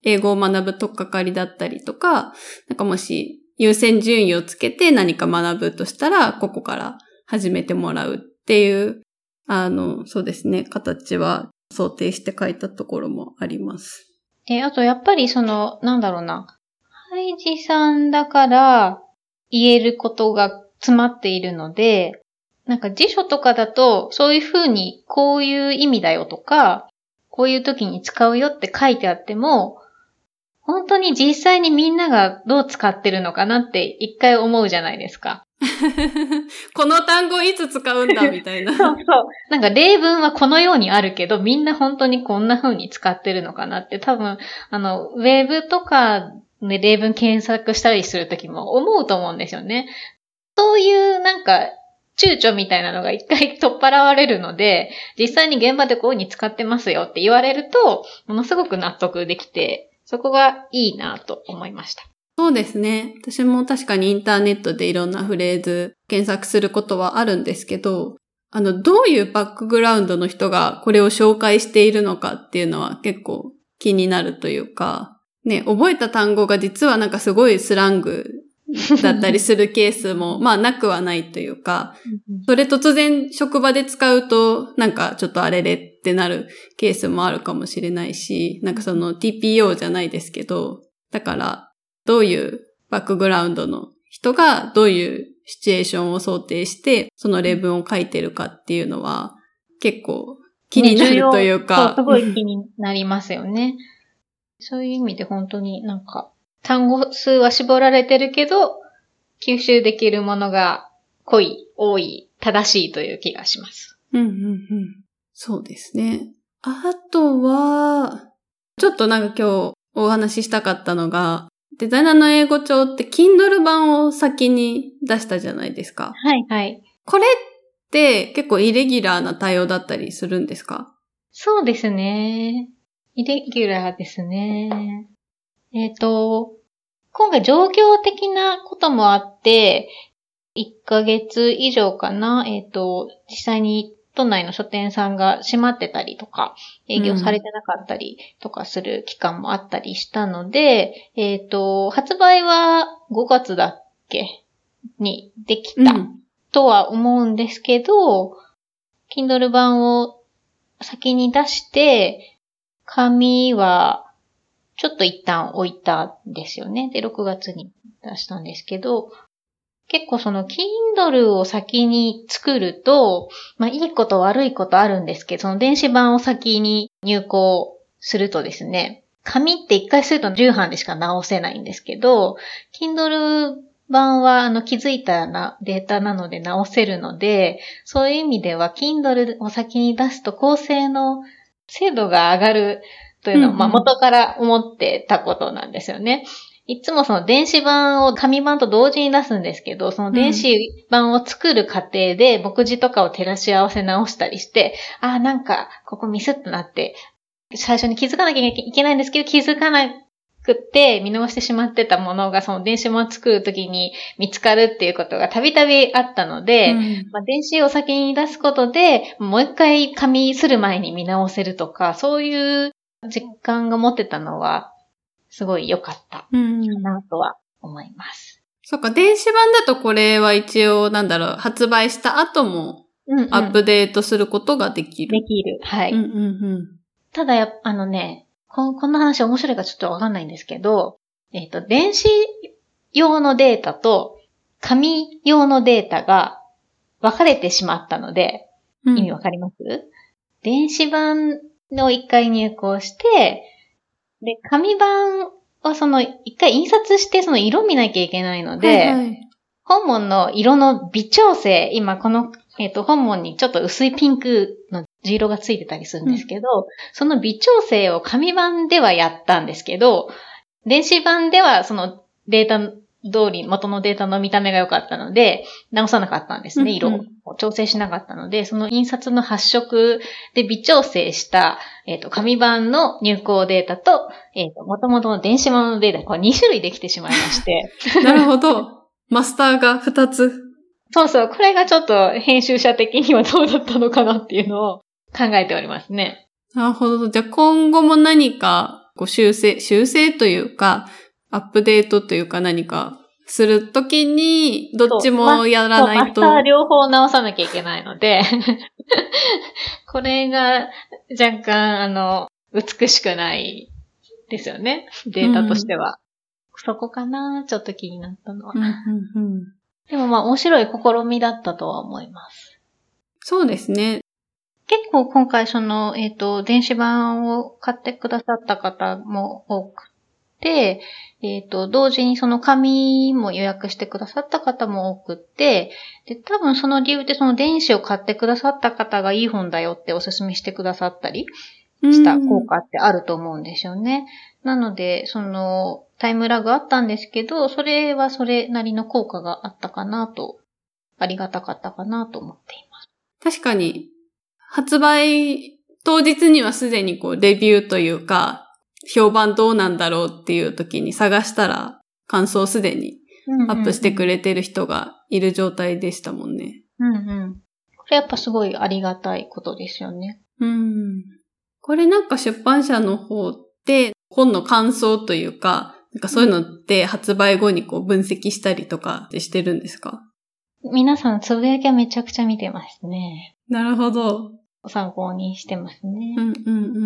英語を学ぶとっかかりだったりとか、なんかもし優先順位をつけて何か学ぶとしたら、ここから始めてもらうっていう、あの、そうですね、形は想定して書いたところもあります。で、あとやっぱりその、なんだろうな。ハイジさんだから言えることが詰まっているので、なんか辞書とかだと、そういうふうにこういう意味だよとか、こういう時に使うよって書いてあっても、本当に実際にみんながどう使ってるのかなって一回思うじゃないですか。この単語いつ使うんだみたいな。そうそう。なんか例文はこのようにあるけど、みんな本当にこんな風に使ってるのかなって多分、あの、ウェブとかで例文検索したりするときも思うと思うんですよね。そういうなんか、躊躇みたいなのが一回取っ払われるので、実際に現場でこういう風に使ってますよって言われると、ものすごく納得できて、そこがいいなと思いました。そうですね。私も確かにインターネットでいろんなフレーズ検索することはあるんですけど、あの、どういうバックグラウンドの人がこれを紹介しているのかっていうのは結構気になるというか、ね、覚えた単語が実はなんかすごいスラングだったりするケースも、まあなくはないというか、それ突然職場で使うと、なんかちょっとあれれってなるケースもあるかもしれないし、なんかその TPO じゃないですけど、だからどういうバックグラウンドの人がどういうシチュエーションを想定して、その例文を書いてるかっていうのは、結構気になるというか。ね、すごい気になりますよね。そういう意味で本当になんか、単語数は絞られてるけど、吸収できるものが濃い、多い、正しいという気がします。うんうんうん。そうですね。あとは、ちょっとなんか今日お話ししたかったのが、デザイナーの英語帳って Kindle 版を先に出したじゃないですか。はいはい。これって結構イレギュラーな対応だったりするんですか？そうですね。イレギュラーですね。えっ、ー、と、今回状況的なこともあって、1ヶ月以上かな、えっ、ー、と、実際に都内の書店さんが閉まってたりとか、営業されてなかったりとかする期間もあったりしたので、うん、えっ、ー、と、発売は5月だっけにできたとは思うんですけど、うん、Kindle 版を先に出して、紙はちょっと一旦置いたんですよね。で、6月に出したんですけど、結構その Kindle を先に作ると、まあいいこと悪いことあるんですけど、その電子版を先に入稿するとですね、紙って一回すると重版でしか直せないんですけど、Kindle 版はあの気づいたなデータなので直せるので、そういう意味では Kindle を先に出すと構成の精度が上がるというのを、まあ元から思ってたことなんですよね。いつもその電子版を紙版と同時に出すんですけど、その電子版を作る過程で目次とかを照らし合わせ直したりして、ああ、なんか、ここミスってなって、最初に気づかなきゃいけないんですけど、気づかなくって見逃してしまってたものがその電子版を作るときに見つかるっていうことがたびたびあったので、うん、まあ、電子を先に出すことで、もう一回紙する前に見直せるとか、そういう実感が持ってたのはすごい良かったかなとは思います。そっか、電子版だとこれは一応、なんだろう、発売した後もアップデートすることができる。できる。はい。うんうんうん、ただや、あのねこ、こんな話面白いかちょっとわかんないんですけど、えっ、ー、と、電子用のデータと紙用のデータが分かれてしまったので、意味わかります、うん、電子版の一回入稿して、で、紙版はその、一回印刷してその色見なきゃいけないので、はいはい、本文の色の微調整、今この、えっ、ー、と、本文にちょっと薄いピンクの地色がついてたりするんですけど、うん、その微調整を紙版ではやったんですけど、電子版ではそのデータ通り元のデータの見た目が良かったので、直さなかったんですね、色を調整しなかったので、その印刷の発色で微調整した、えっ、ー、と、紙版の入稿データと、えっ、ー、と、元々の電子版のデータ、こ2種類できてしまいまして。なるほど。マスターが2つ。そうそう、これがちょっと編集者的にはどうだったのかなっていうのを考えておりますね。なるほど。じゃあ今後も何かこう修正、修正というか、アップデートというか何かするときに、どっちもやらないと。また両方直さなきゃいけないので これが若干、あの、美しくないですよね。データとしては。うん、そこかなちょっと気になったのは。うんうんうん、でもまあ面白い試みだったとは思います。そうですね。結構今回その、えっ、ー、と、電子版を買ってくださった方も多くて、えっ、ー、と、同時にその紙も予約してくださった方も多くって、で、多分その理由でその電子を買ってくださった方がいい本だよってお勧めしてくださったりした効果ってあると思うんですよね。なので、その、タイムラグあったんですけど、それはそれなりの効果があったかなと、ありがたかったかなと思っています。確かに、発売当日にはすでにこう、レビューというか、評判どうなんだろうっていう時に探したら、感想すでにアップしてくれてる人がいる状態でしたもんね。うんうん。これやっぱすごいありがたいことですよね。うん。これなんか出版社の方で本の感想というか、なんかそういうのって発売後にこう分析したりとかってしてるんですか？皆さんつぶやきはめちゃくちゃ見てますね。なるほど。参考にしてますね。うんうんうん。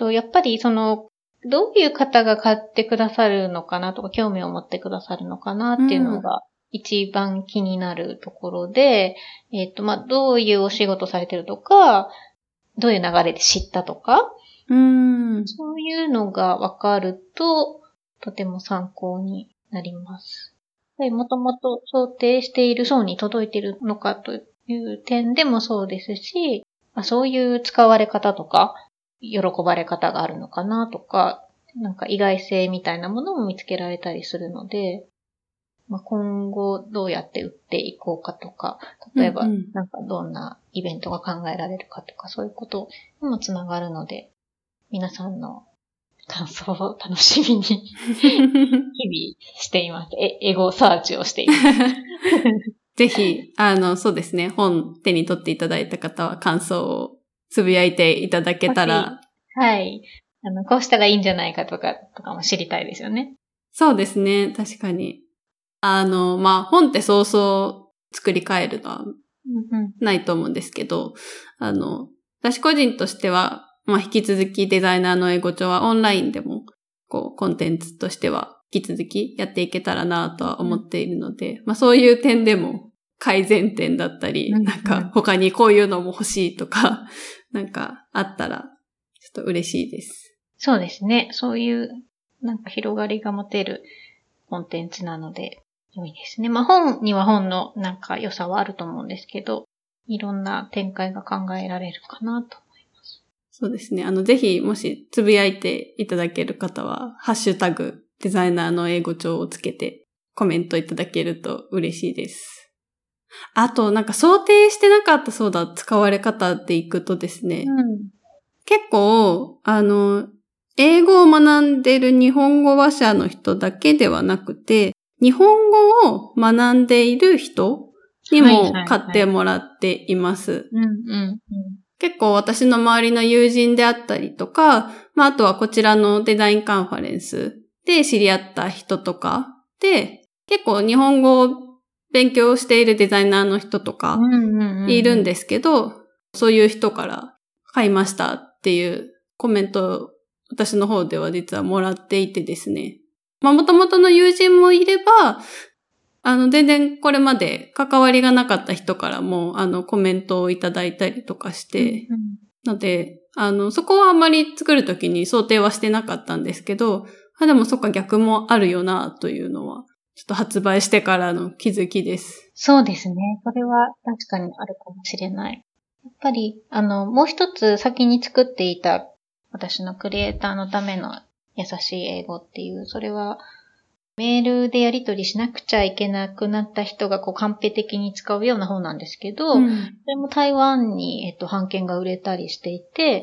と、やっぱりその、どういう方が買ってくださるのかなとか、興味を持ってくださるのかなっていうのが、一番気になるところで、えっ、と、まあ、どういうお仕事されてるとか、どういう流れで知ったとか、うん。そういうのがわかると、とても参考になります。もともと想定している層に届いているのかという点でもそうですし、まあそういう使われ方とか、喜ばれ方があるのかなとか、なんか意外性みたいなものも見つけられたりするので、まあ、今後どうやって売っていこうかとか、例えばなんかどんなイベントが考えられるかとか、そういうことにもつながるので、皆さんの感想を楽しみに 日々しています。え、エゴサーチをしています。ぜひ、あの、そうですね、本手に取っていただいた方は感想をつぶやいていただけたら、はい。あの、こうしたらいいんじゃないかとか、とかも知りたいですよね。そうですね、確かに。あの、まあ、本ってそうそう作り変えるのは。ないと思うんですけど、あの、私個人としては、まあ、引き続きデザイナーの英語帳はオンラインでも、こう、コンテンツとしては引き続きやっていけたらなとは思っているので、まあ、そういう点でも改善点だったり、うんなんか他にこういうのも欲しいとか、なんかあったら、ちょっと嬉しいです。そうですね。そういう、なんか広がりが持てるコンテンツなので、良いですね。まあ本には本のなんか良さはあると思うんですけど、いろんな展開が考えられるかなと思います。そうですね。あの、ぜひ、もし、つぶやいていただける方は、ハッシュタグ、デザイナーの英語帳をつけて、コメントいただけると嬉しいです。あと、なんか想定してなかったそうだ、使われ方でいくとですね、うん。結構、あの、英語を学んでる日本語話者の人だけではなくて、日本語を学んでいる人にも買ってもらっています。結構私の周りの友人であったりとか、まああとはこちらのデザインカンファレンスで知り合った人とかで、結構日本語を勉強しているデザイナーの人とかうん。うん、うん、うん。いるんですけど、そういう人から買いましたっていうコメントを私の方では実はもらっていてですね。まあ元々の友人もいれば、あの全然これまで関わりがなかった人からもあのコメントをいただいたりとかして、うん、ので、あの、そこはあんまり作るときに想定はしてなかったんですけど、あ、でもそっか逆もあるよな、というのは、ちょっと発売してからの気づきです。そうですね。これは確かにあるかもしれない。やっぱり、あの、もう一つ先に作っていた私のクリエイターのための優しい英語っていう、それはメールでやり取りしなくちゃいけなくなった人がこう完璧的に使うような本なんですけど、そん、れも台湾に、えっと、版権が売れたりしていて、やっ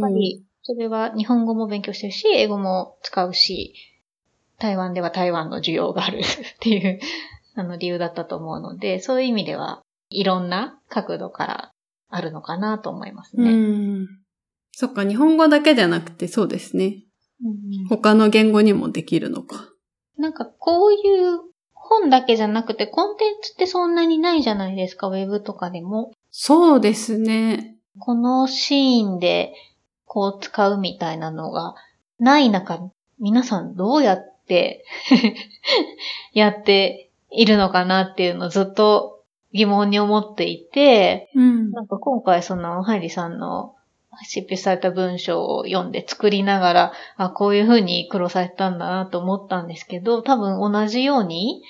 ぱりそれは日本語も勉強してるし、英語も使うし、台湾では台湾の需要がある っていうあの理由だったと思うので、そういう意味ではいろんな角度からあるのかなと思いますうね。ん。そっか、日本語だけじゃなくてそうですね。うん他の言語にもできるのか。なんかこういう本だけじゃなくてコンテンツってそんなにないじゃないですか、ウェブとかでも。そうですね。このシーンでこう使うみたいなのがない中、皆さんどうやって やっているのかなっていうのをずっと疑問に思っていて、うん。なんか今回そのハイリさんの執筆された文章を読んで作りながら、あ、こういう風に苦労されたんだなと思ったんですけど、多分同じように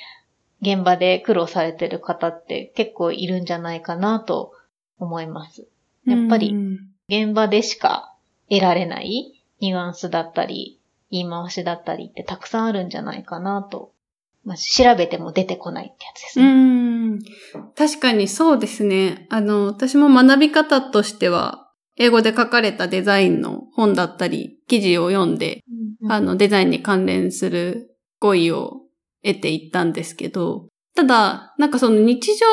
現場で苦労されてる方って結構いるんじゃないかなと思います。やっぱりうん現場でしか得られないニュアンスだったり、言い回しだったりってたくさんあるんじゃないかなと。まあ、調べても出てこないってやつですうね。ん。確かにそうですね。あの、私も学び方としては、英語で書かれたデザインの本だったり、記事を読んで、うんあの、デザインに関連する語彙を得ていったんですけど、ただ、なんかその日常、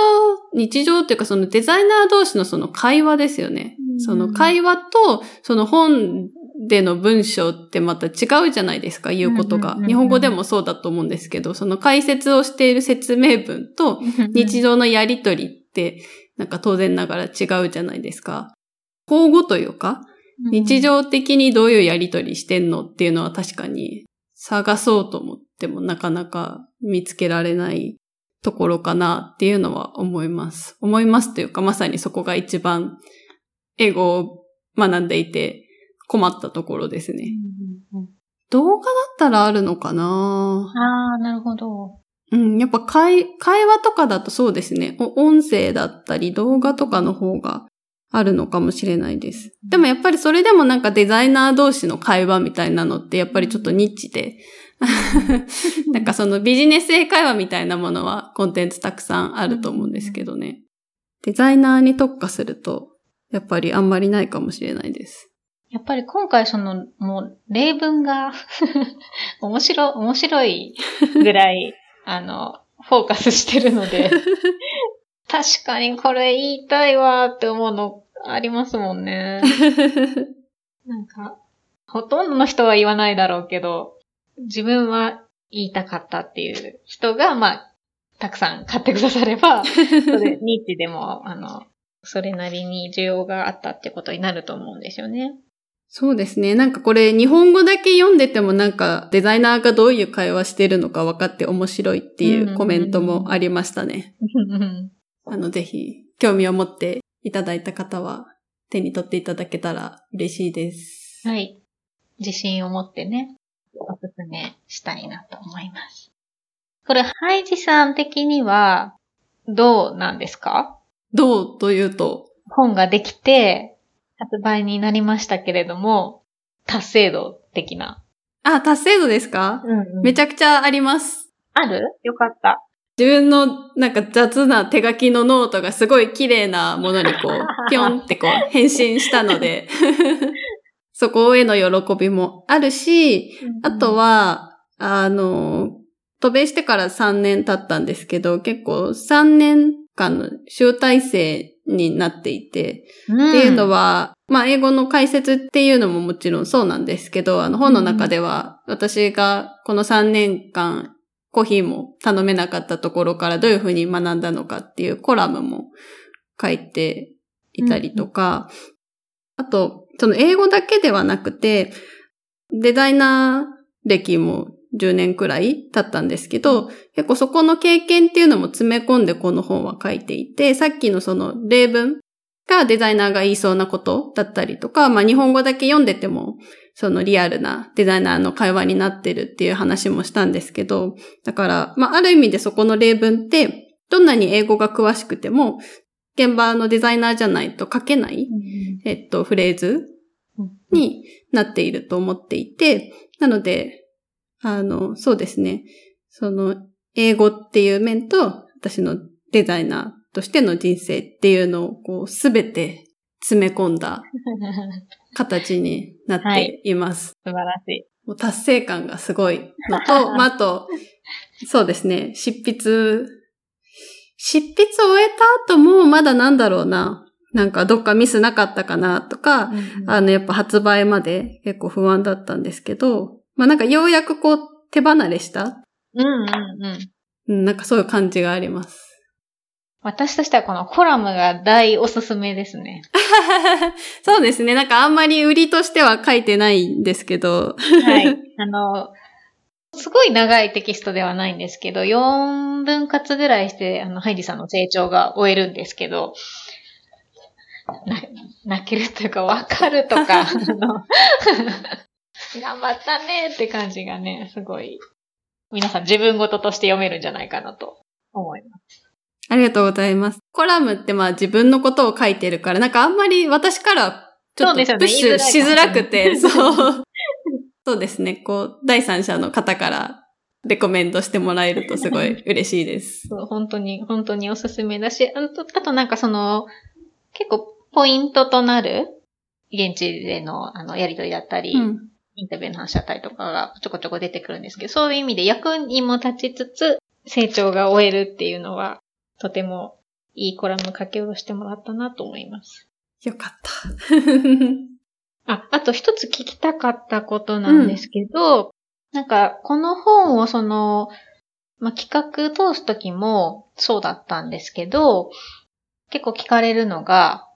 日常っていうかそのデザイナー同士のその会話ですよね。うんその会話と、その本での文章ってまた違うじゃないですか、言うことが。日本語でもそうだと思うんですけど、その解説をしている説明文と日常のやりとりって、なんか当然ながら違うじゃないですか。交互というか、日常的にどういうやりとりしてんのっていうのは確かに探そうと思ってもなかなか見つけられないところかなっていうのは思います。思いますというか、まさにそこが一番英語を学んでいて困ったところですね。動画だったらあるのかな？ああ、なるほど。うん、やっぱ会会話とかだとそうですね。音声だったり動画とかの方があるのかもしれないです。でもやっぱりそれでもなんかデザイナー同士の会話みたいなのってやっぱりちょっとニッチで、なんかそのビジネス英会話みたいなものはコンテンツたくさんあると思うんですけどね。デザイナーに特化すると、やっぱりあんまりないかもしれないです。やっぱり今回その、もう例文が 面白、面白いぐらい、あの、フォーカスしてるので、確かにこれ言いたいわって思うのありますもんね。なんか、ほとんどの人は言わないだろうけど、自分は言いたかったっていう人が、まあ、たくさん買ってくだされば、それ、ニッチでも、あの、それなりに需要があったってことになると思うんですよね。そうですね。なんかこれ日本語だけ読んでてもなんかデザイナーがどういう会話してるのか分かって面白いっていうコメントもありましたね。あの、ぜひ興味を持っていただいた方は手に取っていただけたら嬉しいです。はい。自信を持ってね、おすすめしたいなと思います。これ、ハイジさん的には、どうなんですか？どうというと？本ができて、発売になりましたけれども、達成度的な。あ、達成度ですか、うんうん、めちゃくちゃあります。ある？よかった。自分のなんか雑な手書きのノートがすごい綺麗なものにこう、ぴょんってこう変身したので そこへの喜びもあるし、あとは、あの、渡米してから3年経ったんですけど、結構3年間の集大成になっていて、うん、っていうのは、まあ英語の解説っていうのももちろんそうなんですけど、あの本の中では私がこの3年間コーヒーも頼めなかったところからどういうふうに学んだのかっていうコラムも書いていたりとか、あと、その英語だけではなくて、デザイナー歴も10年くらい経ったんですけど、結構そこの経験っていうのも詰め込んでこの本は書いていて、さっきのその例文がデザイナーが言いそうなことだったりとか、まあ日本語だけ読んでてもそのリアルなデザイナーの会話になってるっていう話もしたんですけど、だから、まあ、ある意味でそこの例文って、どんなに英語が詳しくても、現場のデザイナーじゃないと書けない、うん、えっと、フレーズになっていると思っていて、なので、あの、そうですね。その、英語っていう面と、私のデザイナーとしての人生っていうのを、こう、すべて詰め込んだ 形になっています。はい、素晴らしい。もう達成感がすごいのと、まあ、あと、そうですね、執筆、執筆終えた後もまだなんだろうな。なんかどっかミスなかったかなとか、うん、あの、やっぱ発売まで結構不安だったんですけど、まあなんかようやくこう手離れした？うんうんうん。なんかそういう感じがあります。私としてはこのコラムが大おすすめですね。そうですね。なんかあんまり売りとしては書いてないんですけど。はい。あの、すごい長いテキストではないんですけど、4分割ぐらいして、あの、ハイジさんの成長が終えるんですけど、泣けるというか、わかるとか、頑張ったねって感じがね、すごい、皆さん自分事として読めるんじゃないかなと思います。ありがとうございます。コラムってまあ自分のことを書いてるから、なんかあんまり私からちょっとプッシュしづらくて、そう。そうですね。こう、第三者の方からレコメンドしてもらえるとすごい嬉しいです。そう、本当に、本当におすすめだし、あと、あとなんかその、結構ポイントとなる現地でのあのやりとりだったり、うん、インタビューの話だったりとかがちょこちょこ出てくるんですけど、そういう意味で役にも立ちつつ成長が終えるっていうのはとてもいいコラム書き下ろしてもらったなと思います。よかった。あ、あと一つ聞きたかったことなんですけど、なんか、この本をその、まあ、企画通すときもそうだったんですけど、結構聞かれるのが、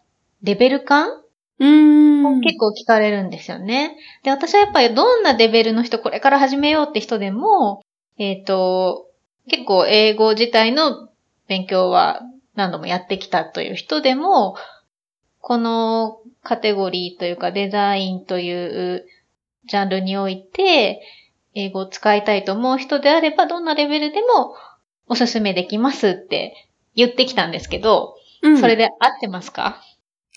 レベル感うーん。結構聞かれるんですよね。で、私はやっぱりどんなレベルの人、これから始めようって人でも、えっ、と、結構英語自体の勉強は何度もやってきたという人でも、このカテゴリーというかデザインというジャンルにおいて、英語を使いたいと思う人であれば、どんなレベルでもおすすめできますって言ってきたんですけど、うんそれで合ってますか？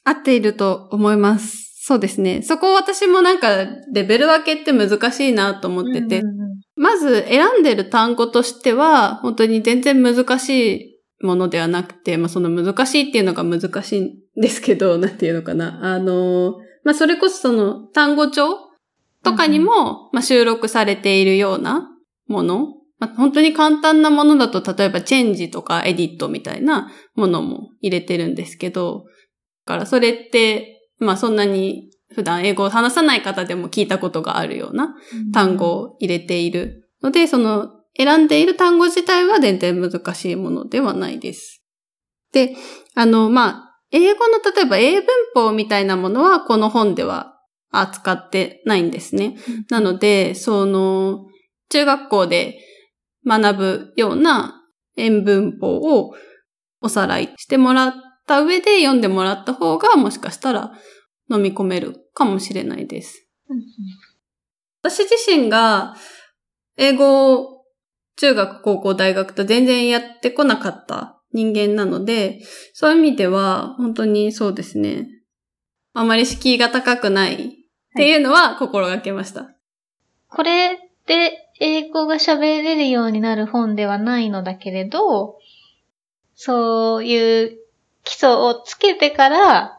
合っていると思います。そうですね。そこを私もなんか、レベル分けって難しいなと思ってて、うんうんうんまず選んでる単語としては、本当に全然難しいものではなくて、まあその難しいっていうのが難しいんですけど、なんていうのかな。あの、まあそれこそその単語帳とかにも、まあ収録されているようなもの。まあ、本当に簡単なものだと、例えばチェンジとかエディットみたいなものも入れてるんですけど、だからそれって、まあそんなに普段英語を話さない方でも聞いたことがあるような単語を入れているので、その選んでいる単語自体は全然難しいものではないです。で、あの、まあ、英語の例えば英文法みたいなものはこの本では扱ってないんですね。なので、その、中学校で学ぶような英文法をおさらいしてもらった上で読んでもらった方がもしかしたら飲み込めるかもしれないです。うんうん私自身が英語を中学、高校、大学と全然やってこなかった人間なので、そういう意味では本当にそうですね。あまり敷居が高くないっていうのは心がけました。これって英語が喋れるようになる本ではないのだけれど、そういう基礎をつけてから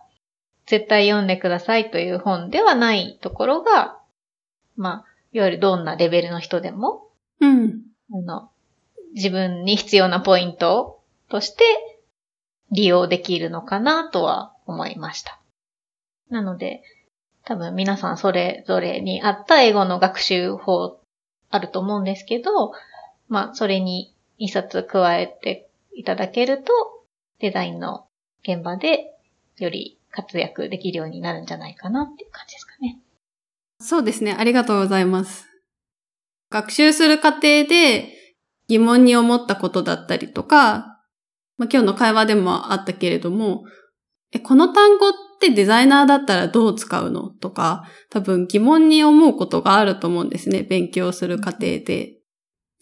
絶対読んでくださいという本ではないところが、まあ、いわゆるどんなレベルの人でも、うん。あの、自分に必要なポイントとして利用できるのかなとは思いました。なので、多分皆さんそれぞれに合った英語の学習法あると思うんですけど、まあ、それに一冊加えていただけると、デザインの現場でより活躍できるようになるんじゃないかなっていう感じですかね。そうですね。ありがとうございます。学習する過程で疑問に思ったことだったりとか、まあ、今日の会話でもあったけれども、え、この単語ってデザイナーだったらどう使うのとか、多分疑問に思うことがあると思うんですね。勉強する過程で。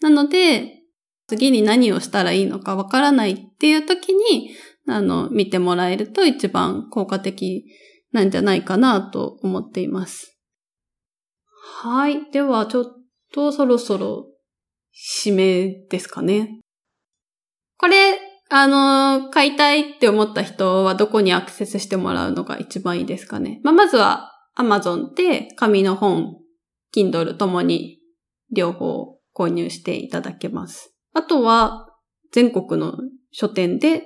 なので、次に何をしたらいいのかわからないっていう時に、あの、見てもらえると一番効果的なんじゃないかなと思っています。はい。では、ちょっとそろそろ締めですかね。これ、あの、買いたいって思った人はどこにアクセスしてもらうのが一番いいですかね。まあ、まずは Amazon で紙の本、Kindle ともに両方購入していただけます。あとは全国の書店で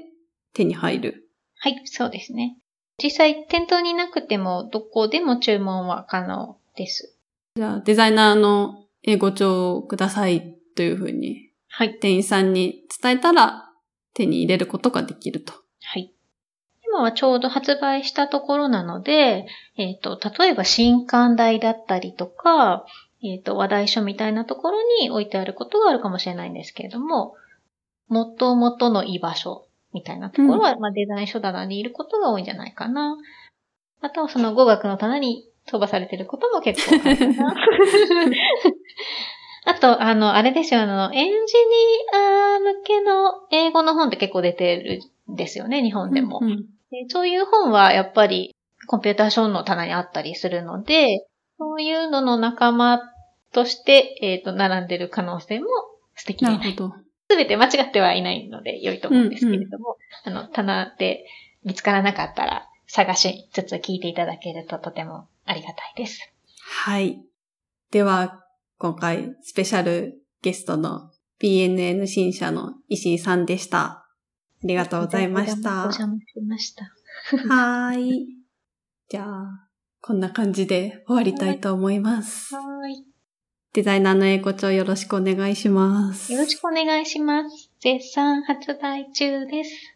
手に入る。はい、そうですね。実際、店頭になくても、どこでも注文は可能です。じゃあ、デザイナーの英語帳をくださいというふうにはい。店員さんに伝えたら手に入れることができると。はい。今はちょうど発売したところなので、えっ、と、例えば新刊台だったりとか、えっ、と、話題書みたいなところに置いてあることがあるかもしれないんですけれども、元々の居場所みたいなところは、まあ、デザイン書棚にいることが多いんじゃないかな。あとはその語学の棚に飛ばされてることも結構あるかな。あと、あの、あれですよ、あの、エンジニア向けの英語の本って結構出てるんですよね、日本でも。うんでそういう本はやっぱりコンピューターショーの棚にあったりするので、そういうのの仲間として、えっ、と、並んでる可能性も素敵でない。なるほど。すべて間違ってはいないので良いと思うんですけれども、あの、棚で見つからなかったら探しつつ聞いていただけるととてもありがたいです。はい。では、今回スペシャルゲストの BNN 新社の石井さんでした。ありがとうございました。お邪魔しました。はーい。じゃあ、こんな感じで終わりたいと思います。はい。デザイナーの英語帳よろしくお願いします。よろしくお願いします。絶賛発売中です。